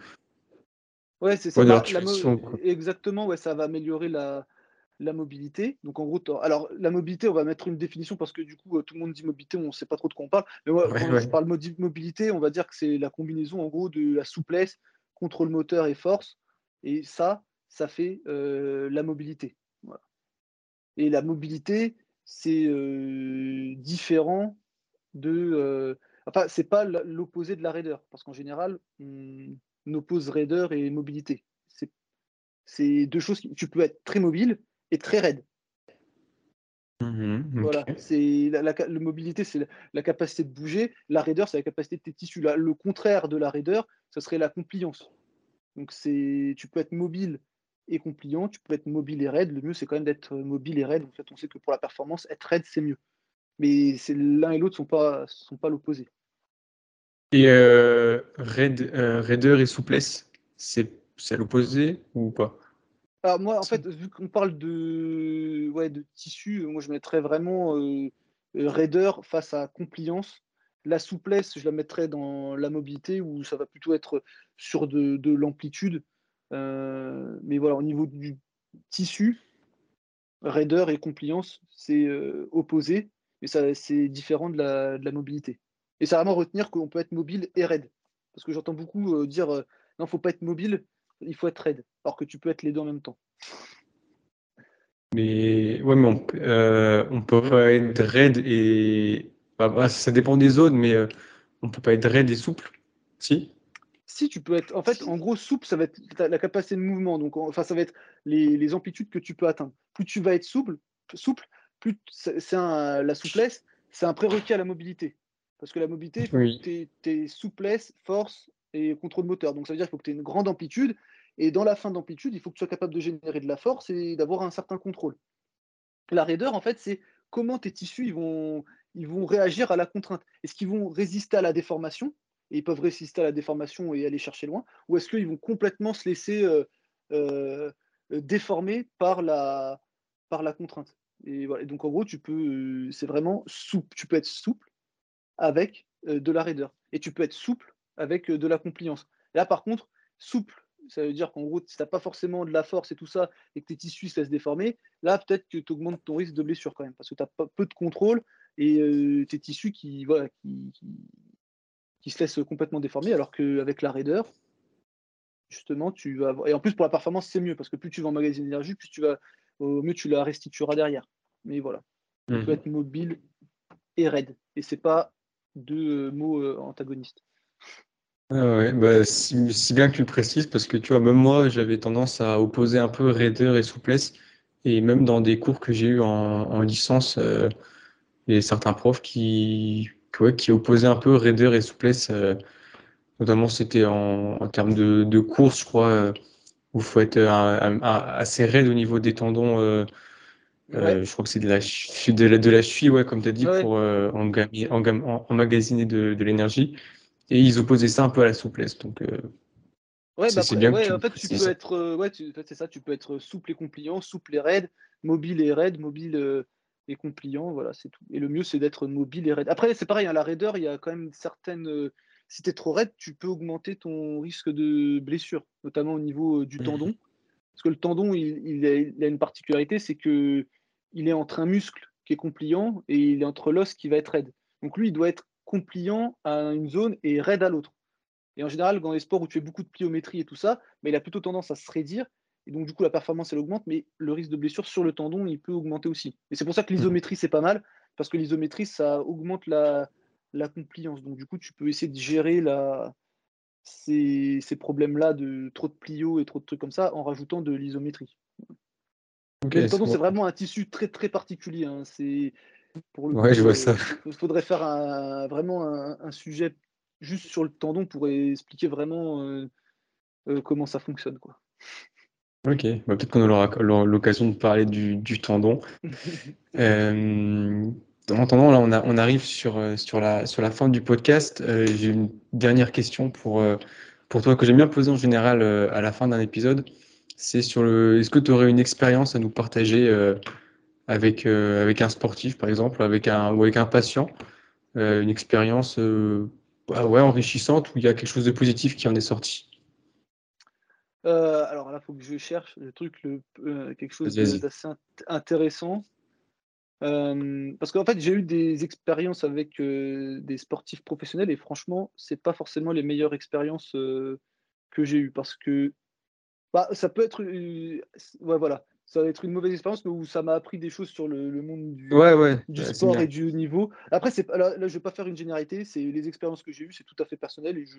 Ouais, c'est ça. Bah, exactement, ouais, ça va améliorer la, la mobilité. Donc en gros, alors la mobilité, on va mettre une définition parce que du coup, euh, tout le monde dit mobilité, on ne sait pas trop de quoi on parle. Mais moi, quand je parle mobilité, on va dire que c'est la combinaison en gros de la souplesse, contrôle moteur et force. Et ça, ça fait euh, la mobilité. Et la mobilité, c'est euh, différent de. Euh, enfin, c'est pas l'opposé de la raideur, parce qu'en général, on oppose raideur et mobilité. C'est deux choses qui. Tu peux être très mobile et très raide. Mmh voilà, c'est la, la, mobilité, c'est la, capacité de bouger. La raideur, c'est la capacité de tes tissus. le contraire de la raideur, ce serait la compliance. Donc, c'est, tu peux être mobile et compliant, tu peux être mobile et raide. Le mieux, c'est quand même d'être mobile et raide. En fait, on sait que pour la performance, être raide, c'est mieux mais c'est l'un et l'autre sont pas sont pas l'opposé. Et euh, raid, euh, raideur et souplesse, c'est c'est l'opposé ou pas? Alors moi, en fait, vu qu'on parle de ouais de tissu, moi je mettrais vraiment euh, raideur face à compliance. La souplesse, je la mettrais dans la mobilité où ça va plutôt être sur de, de l'amplitude. Euh, mais voilà, au niveau du tissu, raideur et compliance, c'est opposé mais c'est différent de la, mobilité. Et c'est vraiment retenir qu'on peut être mobile et raide. Parce que j'entends beaucoup euh, dire euh, non, il ne faut pas être mobile, il faut être raide. Alors que tu peux être les deux en même temps. Mais ouais, mais on, euh, peut pas être raide et. Bah, bah, ça dépend des zones, mais on peut pas être raide et souple. Si Si, tu peux être. En fait, en gros, souple, ça va être la capacité de mouvement. Donc, enfin, ça va être les, les amplitudes que tu peux atteindre. Plus tu vas être souple, souple plus c'est la souplesse, c'est un prérequis à la mobilité. Parce que la mobilité, il tu souplesse, force et contrôle moteur. Donc ça veut dire qu'il faut que tu aies une grande amplitude. Et dans la fin d'amplitude, il faut que tu sois capable de générer de la force et d'avoir un certain contrôle. La raideur, en fait, c'est comment tes tissus ils vont, ils vont réagir à la contrainte. Est-ce qu'ils vont résister à la déformation? Et ils peuvent résister à la déformation et aller chercher loin Ou est-ce qu'ils vont complètement se laisser euh, euh, déformer par la, par la contrainte? Et, voilà. donc en gros, tu peux, c'est vraiment souple. Tu peux être souple avec de la raideur. Et tu peux être souple avec de la compliance. Là, par contre, souple, ça veut dire qu'en gros, si tu n'as pas forcément de la force et tout ça, et que tes tissus se laissent déformer, là, peut-être que tu augmentes ton risque de blessure quand même, parce que tu as peu de contrôle et tes tissus qui, voilà, qui, qui, se laissent complètement déformer, alors qu'avec la raideur, justement, tu vas avoir... Et en plus, pour la performance, c'est mieux, parce que plus tu vas emmagasiner d'énergie, plus tu vas au mieux tu la restitueras derrière. Mais voilà, peut mhm. être mobile et raide. Et c'est pas deux euh, mots euh, antagonistes. Ah ouais, bah, si, bien que tu le précises, parce que tu vois, même moi, j'avais tendance à opposer un peu raideur et souplesse. Et même dans des cours que j'ai eu en, licence, euh, il y a certains profs qui, qui opposaient un peu raideur et souplesse. Euh, notamment, c'était en, termes de, course, je crois, euh, où il faut être assez raide au niveau des tendons. Je crois que c'est de la, de la, de la cheville, ouais, comme tu as dit, pour emmagasiner de, de l'énergie. Et ils opposaient ça un peu à la souplesse. Donc, euh, ouais, bah c'est bien ouais, en fait, tu peux être, euh, ouais, c'est ça, tu peux être souple et compliant, souple et raide, mobile et raide, mobile euh, et compliant, voilà, c'est tout. Et le mieux, c'est d'être mobile et raide. Après, c'est pareil, hein, la raideur, il y a quand même certaines. Si tu es trop raide, tu peux augmenter ton risque de blessure, notamment au niveau du mmh. tendon. Parce que le tendon, il, il, a, une particularité, c'est que il est entre un muscle qui est compliant et il est entre l'os qui va être raide. Donc lui, il doit être compliant à une zone et raide à l'autre. Et en général, dans les sports où tu fais beaucoup de pliométrie et tout ça, mais il a plutôt tendance à se raidir. Et donc, du coup, la performance, elle augmente, mais le risque de blessure sur le tendon, il peut augmenter aussi. Et c'est pour ça que l'isométrie, c'est pas mal, parce que l'isométrie, ça augmente la, la compliance. Donc, du coup, tu peux essayer de gérer la, ces, ces problèmes-là de trop de plio et trop de trucs comme ça en rajoutant de l'isométrie. le tendon, c'est vraiment un tissu très, très particulier. Hein. C'est pour le ouais, je vois ça. Il euh, faudrait faire un, vraiment un, sujet juste sur le tendon pour expliquer vraiment euh, euh, comment ça fonctionne. Quoi. Ok, bah, peut-être qu'on aura l'occasion de parler du, du tendon. euh, en attendant, là, on, a, on arrive sur, sur, la, sur la fin du podcast. J'ai une dernière question pour, pour toi que j'aime bien poser en général à la fin d'un épisode. C'est sur le. Est-ce que tu aurais une expérience à nous partager avec, euh, avec un sportif, par exemple, avec un, ou avec un patient, euh, une expérience euh, bah ouais, enrichissante où il y a quelque chose de positif qui en est sorti? Alors là, il faut que je cherche le truc, le, quelque chose d'assez intéressant. Parce qu'en fait, j'ai eu des expériences avec des sportifs professionnels et franchement, c'est pas forcément les meilleures expériences que j'ai eues parce que bah, ça peut être. ouais, voilà ça va être une mauvaise expérience, mais où ça m'a appris des choses sur le, monde du, du sport et du haut niveau. Après, c'est, là, là, je ne vais pas faire une généralité, c'est les expériences que j'ai eues, c'est tout à fait personnel et je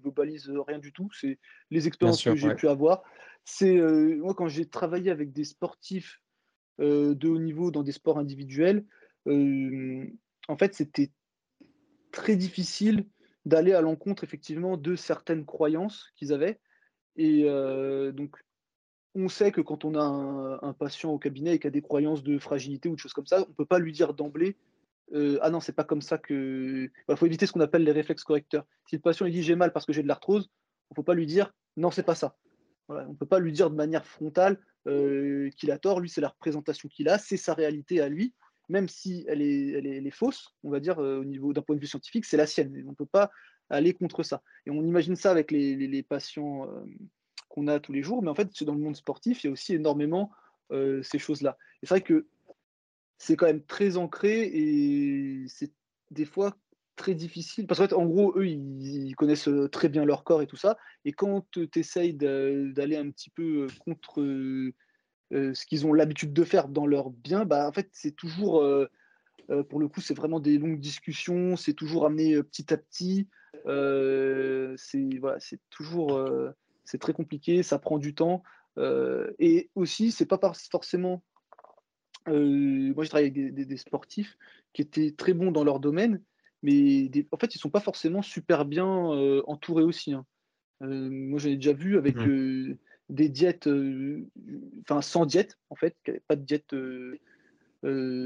globalise rien du tout. C'est les expériences que j'ai pu avoir. C'est euh, moi, quand j'ai travaillé avec des sportifs euh, de haut niveau dans des sports individuels, euh, en fait, c'était très difficile d'aller à l'encontre effectivement de certaines croyances qu'ils avaient. Et donc, on sait que quand on a un, patient au cabinet et qui a des croyances de fragilité ou de choses comme ça, on ne peut pas lui dire d'emblée euh, Ah non, c'est pas comme ça que. Il bah, faut éviter ce qu'on appelle les réflexes correcteurs. Si le patient il dit j'ai mal parce que j'ai de l'arthrose, il ne faut pas lui dire non, c'est pas ça. on ne peut pas lui dire de manière frontale euh, qu'il a tort. Lui, c'est la représentation qu'il a, c'est sa réalité à lui, même si elle est, elle est, fausse, on va dire, euh, au niveau d'un point de vue scientifique, c'est la sienne. On ne peut pas aller contre ça. Et on imagine ça avec les, patients qu'on a tous les jours, mais en fait, dans le monde sportif, il y a aussi énormément euh, ces choses-là. Et c'est vrai que c'est quand même très ancré et c'est des fois très difficile. Parce qu'en en gros, eux, ils, connaissent euh, très bien leur corps et tout ça. Et quand tu essayes d'aller un petit peu euh, contre ce qu'ils ont l'habitude de faire dans leur bien, bah, en fait, c'est toujours, pour le coup, c'est vraiment des longues discussions, c'est toujours amené petit à petit. c'est voilà, toujours c'est très compliqué, ça prend du temps. Euh, et aussi, c'est pas forcément. Euh, moi, j'ai travaillé avec des, sportifs qui étaient très bons dans leur domaine, mais en fait, ils sont pas forcément super bien euh, entourés aussi. Hein. moi, j'en ai déjà vu avec mmh. des diètes, enfin sans diète, en fait, pas de diète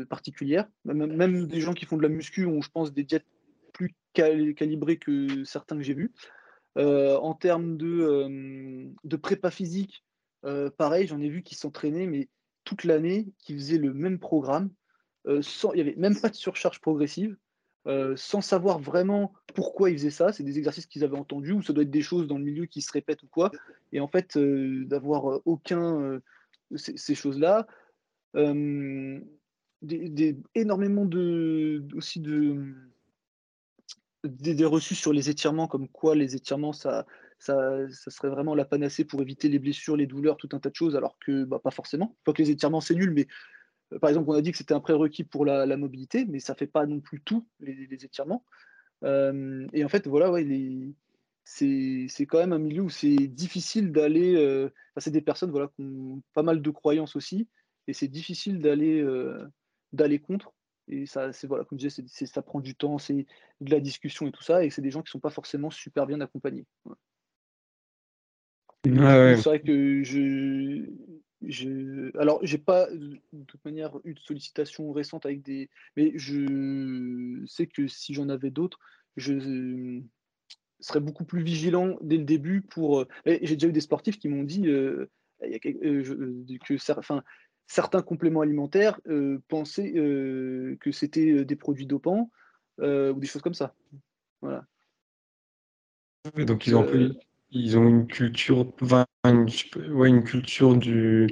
particulière. Même, même, des gens qui font de la muscu ont, je pense, des diètes plus calibrées que certains que j'ai vus. Euh, en termes de, euh, de prépa physique, euh, pareil, j'en ai vu qui s'entraînaient, mais toute l'année, qui faisaient le même programme. sans, il n'y avait même pas de surcharge progressive. Sans savoir vraiment pourquoi ils faisaient ça. C'est des exercices qu'ils avaient entendus ou ça doit être des choses dans le milieu qui se répètent ou quoi. Et en fait, d'avoir aucun ces, choses-là. Des, énormément de, aussi de, des, reçus sur les étirements, comme quoi les étirements, ça, ça, serait vraiment la panacée pour éviter les blessures, les douleurs, tout un tas de choses, alors que bah, pas forcément. Pas que les étirements, c'est nul, mais euh, par exemple, on a dit que c'était un prérequis pour la, mobilité, mais ça fait pas non plus tout, les, étirements. Euh, et en fait, voilà, ouais, c'est quand même un milieu où c'est difficile d'aller. Euh, c'est des personnes voilà, qui ont pas mal de croyances aussi, et c'est difficile d'aller euh, d'aller contre. Et ça, c'est voilà, comme je disais, ça prend du temps, c'est de la discussion et tout ça, et c'est des gens qui sont pas forcément super bien accompagnés. C'est vrai que je, je, alors j'ai pas de toute manière eu de sollicitations récentes avec des, mais je sais que si j'en avais d'autres, je serais beaucoup plus vigilant dès le début pour. Euh, j'ai déjà eu des sportifs qui m'ont dit euh, euh, que certains compléments alimentaires pensaient que c'était des produits dopants ou des choses comme ça. Voilà. donc ils ont, ils ont une culture, une, ouais, une culture du,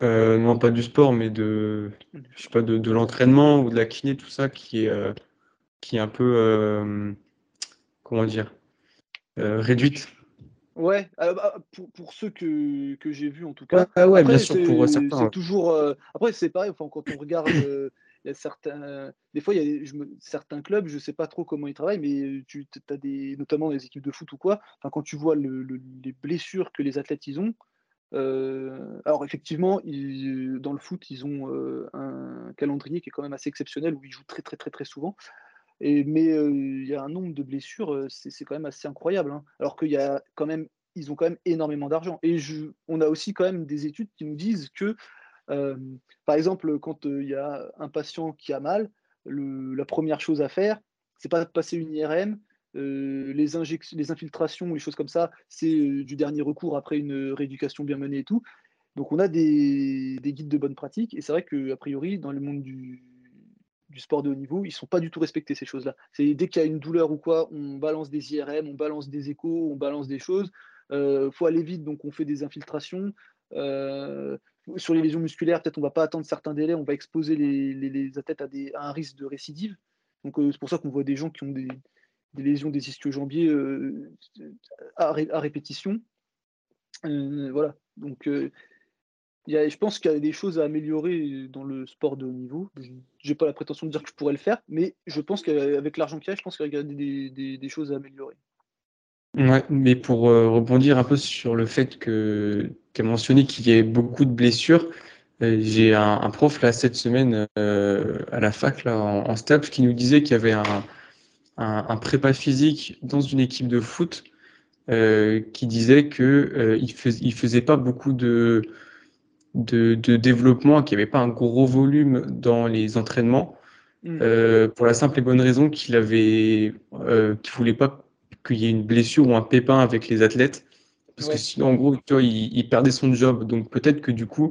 non pas du sport, mais de, je sais pas, de, de l'entraînement ou de la kiné, tout ça, qui est, qui est un peu, comment dire, euh, réduite. Ouais, euh, bah, pour, pour, ceux que, que j'ai vus en tout cas. Ah ouais, bien sûr, pour certains. C'est toujours. Euh, après, c'est pareil, enfin, quand on regarde, certains. Des fois, il y a certains clubs, je sais pas trop comment ils travaillent, mais tu as des. Notamment des équipes de foot ou quoi. Quand tu vois le, les blessures que les athlètes ils ont. alors, effectivement, ils, dans le foot, ils ont un calendrier qui est quand même assez exceptionnel où ils jouent très, très, très, très souvent mais il y a un nombre de blessures, c'est quand même assez incroyable. Hein. Alors qu'il y a quand même, ils ont quand même énormément d'argent. Et on a aussi quand même des études qui nous disent que, par exemple, quand il y a un patient qui a mal, la première chose à faire, c'est pas de passer une IRM. les, les infiltrations, les choses comme ça, c'est du dernier recours après une rééducation bien menée et tout. Donc on a des, des guides de bonne pratique. Et c'est vrai qu'a priori, dans le monde du, sport de haut niveau, ils sont pas du tout respectés ces choses-là. C'est dès qu'il y a une douleur ou quoi, on balance des IRM, on balance des échos, on balance des choses. Euh, faut aller vite, donc on fait des infiltrations. Euh, sur les lésions musculaires, peut-être on va pas attendre certains délais, on va exposer les, athlètes à, un risque de récidive. Donc euh, c'est pour ça qu'on voit des gens qui ont des, lésions des ischio-jambiers euh, à, répétition. voilà. Donc je pense qu'il y a des choses à améliorer dans le sport de haut niveau. Je n'ai pas la prétention de dire que je pourrais le faire, mais je pense qu'avec l'argent qu'il y a, je pense qu'il y a des, choses à améliorer. Ouais, mais pour euh, rebondir un peu sur le fait que tu as mentionné qu'il y ait beaucoup de blessures, euh, j'ai un, prof là cette semaine euh, à la fac là, en, en qui nous disait qu'il y avait un, prépa physique dans une équipe de foot qui disait qu'il ne faisait pas beaucoup de, de, développement, qui n'y avait pas un gros volume dans les entraînements, mm. euh, pour la simple et bonne raison qu'il avait, euh, qu'il voulait pas qu'il y ait une blessure ou un pépin avec les athlètes, parce que sinon, en gros, tu vois, il, perdait son job. Donc peut-être que du coup,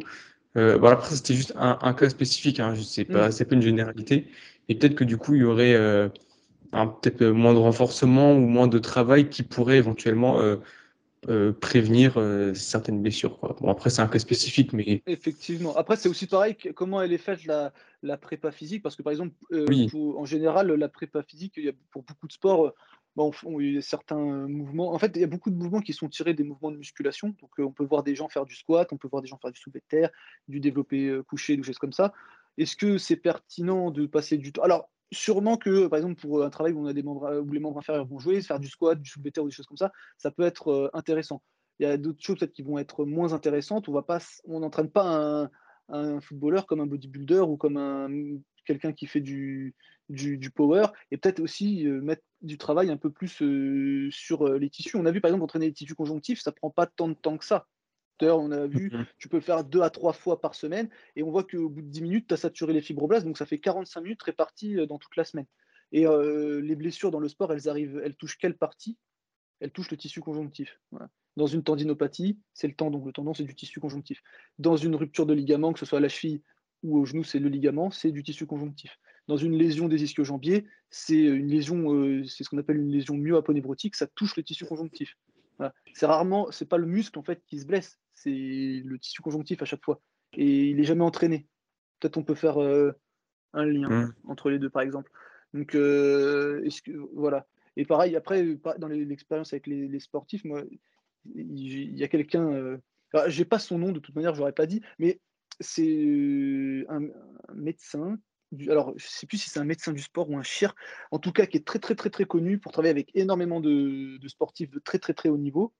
euh, bon, après c'était juste un, cas spécifique, hein, je sais pas, mm. c'est pas une généralité, et peut-être que du coup, il y aurait euh, peut-être moins de renforcement ou moins de travail qui pourrait éventuellement euh, prévenir euh, certaines blessures. Bon, après, c'est un cas spécifique, mais. Effectivement. Après, c'est aussi pareil, comment elle est faite la, la prépa physique, parce que par exemple, euh, en général, la prépa physique, il y a, pour beaucoup de sports, bon, il y a certains mouvements. En fait, il y a beaucoup de mouvements qui sont tirés des mouvements de musculation. Donc, on peut voir des gens faire du squat, on peut voir des gens faire du soulevé de terre, du développé couché, des choses comme ça. Est-ce que c'est pertinent de passer du temps? Alors, sûrement que, par exemple, pour un travail où, on a des membres, où les membres inférieurs vont jouer, faire du squat, du soulevé ou des choses comme ça, ça peut être euh, intéressant. Il y a d'autres choses peut-être qui vont être moins intéressantes. On on n'entraîne pas un, footballeur comme un bodybuilder ou comme un, quelqu'un qui fait du, du, power, et peut-être aussi euh, mettre du travail un peu plus euh, sur les tissus. On a vu par exemple entraîner les tissus conjonctifs, ça prend pas tant de temps que ça on a vu, mhm. tu peux faire deux à trois fois par semaine et on voit qu'au bout de 10 minutes, tu as saturé les fibroblastes, donc ça fait 45 minutes réparties euh, dans toute la semaine. Et euh, les blessures dans le sport, elles arrivent, elles touchent quelle partie? Elles touchent le tissu conjonctif. Dans une tendinopathie, c'est le tendon. Le tendon, c'est du tissu conjonctif. Dans une rupture de ligament, que ce soit à la cheville ou au genou, c'est le ligament, c'est du tissu conjonctif. Dans une lésion des ischio-jambiers, c'est une lésion, euh, c'est ce qu'on appelle une lésion myoaponébrotique, ça touche le tissu conjonctif. C'est rarement, c'est pas le muscle en fait qui se blesse, c'est le tissu conjonctif à chaque fois. Et il est jamais entraîné. Peut-être on peut faire euh, un lien mmh. entre les deux, par exemple. Donc, euh, est-ce que voilà. Et pareil, après, dans l'expérience avec les, sportifs, moi, il y a quelqu'un. Euh, j'ai pas son nom de toute manière, je l'aurais pas dit, mais c'est un, médecin alors je sais plus si c'est un médecin du sport ou un chir, en tout cas qui est très très très très connu pour travailler avec énormément de, sportifs de très très très haut niveau.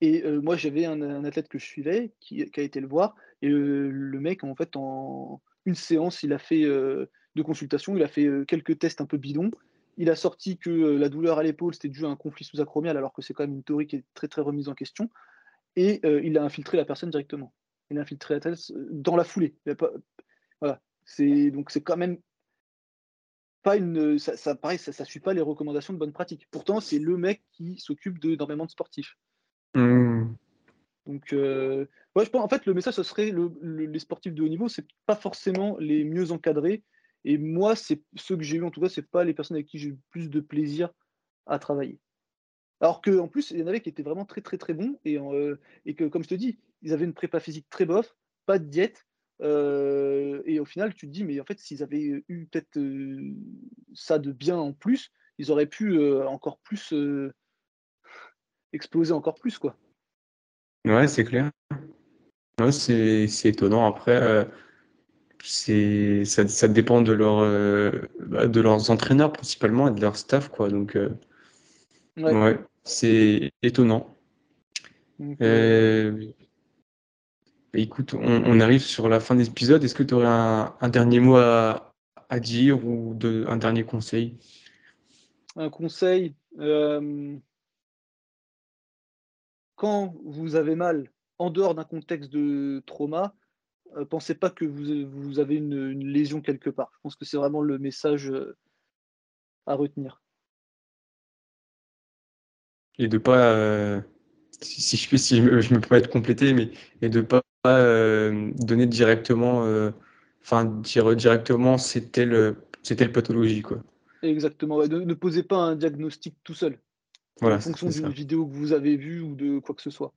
Et moi j'avais un, athlète que je suivais qui, a été le voir et le mec en fait en une séance il a fait de consultation, il a fait quelques tests un peu bidons. Il a sorti que la douleur à l'épaule c'était dû à un conflit sous-acromial alors que c'est quand même une théorie qui est très très remise en question. Et il a infiltré la personne directement. Infiltré la tête dans la foulée. voilà. C'est donc c'est quand même pas une ça, ça pareil, ça, ça suit pas les recommandations de bonne pratique. Pourtant, c'est le mec qui s'occupe d'énormément de sportifs. Mmh. Donc, euh, je pense, en fait, le message, ce serait le, les sportifs de haut niveau, c'est pas forcément les mieux encadrés. Et moi, c'est ceux que j'ai eu, en tout cas, c'est pas les personnes avec qui j'ai eu plus de plaisir à travailler. Alors qu'en plus, il y en avait qui étaient vraiment très, très, très bons. Et, euh, et que, comme je te dis, ils avaient une prépa physique très bof, pas de diète, et au final, tu te dis, mais en fait, s'ils avaient eu peut-être ça de bien en plus, ils auraient pu encore plus exploser encore plus, quoi. Ouais, c'est clair. Ouais, c'est étonnant. Après, c'est ça, ça, dépend de, leur, bah, de leurs entraîneurs principalement et de leur staff, quoi. Donc, ouais, c'est étonnant. Écoute, on, arrive sur la fin de l'épisode. Est-ce que tu aurais un, dernier mot à, dire ou de, un dernier conseil? Un conseil euh, Quand vous avez mal, en dehors d'un contexte de trauma, euh, pensez pas que vous, avez une, lésion quelque part. Je pense que c'est vraiment le message euh, à retenir. Et de pas, si, je, si je, me, je me peux être complété, mais et de pas euh, donner directement, euh, enfin dire directement c'était le c'était le pathologie quoi. Exactement. Ne, posez pas un diagnostic tout seul. en fonction d'une vidéo que vous avez vue ou de quoi que ce soit.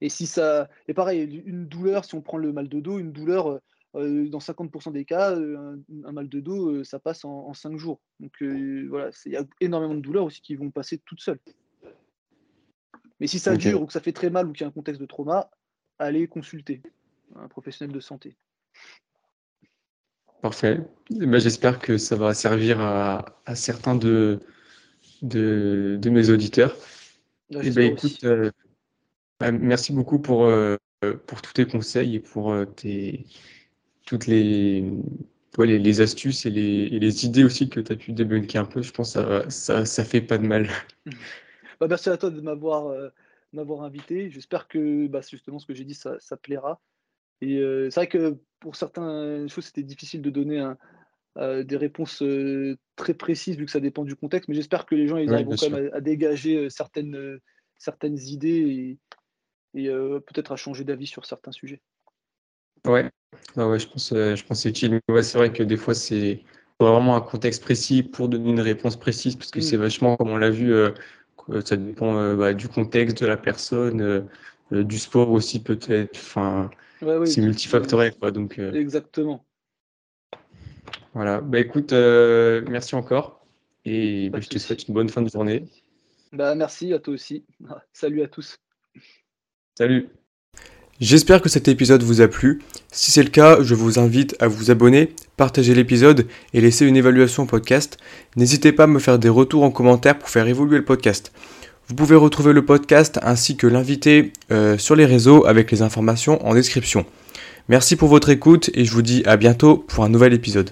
Et si ça, et pareil, une douleur, si on prend le mal de dos, une douleur, euh, dans 50% des cas, un, mal de dos, ça passe en, en 5 jours. Donc voilà, il y a énormément de douleurs aussi qui vont passer toutes seules. Mais si ça dure ou que ça fait très mal ou qu'il y a un contexte de trauma, allez consulter un professionnel de santé. Parfait. Eh ben, j'espère que ça va servir à, certains de, de, mes auditeurs. Eh ben, écoute, euh, bah, merci beaucoup pour, euh, pour tous tes conseils et pour euh, tes, toutes les, les, astuces et les, idées aussi que tu as pu débunker un peu. Je pense que ça, ça, fait pas de mal. Bah, merci à toi de m'avoir m'avoir invité. J'espère que bah, justement ce que j'ai dit, ça, plaira. Et euh, c'est vrai que pour certaines choses, c'était difficile de donner euh, des réponses euh, très précises vu que ça dépend du contexte. Mais j'espère que les gens ils arriveront quand même à, dégager certaines, certaines idées et, peut-être à changer d'avis sur certains sujets. Ouais, ouais je pense, je pense c'est utile. c'est vrai que des fois, c'est vraiment un contexte précis pour donner une réponse précise parce que mmh. c'est vachement, comme on l'a vu, ça dépend euh, bah, du contexte de la personne, euh, du sport aussi peut-être. Enfin, c'est multifactoriel quoi. Donc. Exactement. Voilà. Bah écoute, merci encore et bah, je te souhaite une bonne fin de journée. Bah merci à toi aussi. Salut à tous. Salut. J'espère que cet épisode vous a plu. Si c'est le cas, je vous invite à vous abonner, partager l'épisode et laisser une évaluation au podcast. N'hésitez pas à me faire des retours en commentaire pour faire évoluer le podcast. Vous pouvez retrouver le podcast ainsi que l'invité euh, sur les réseaux avec les informations en description. Merci pour votre écoute et je vous dis à bientôt pour un nouvel épisode.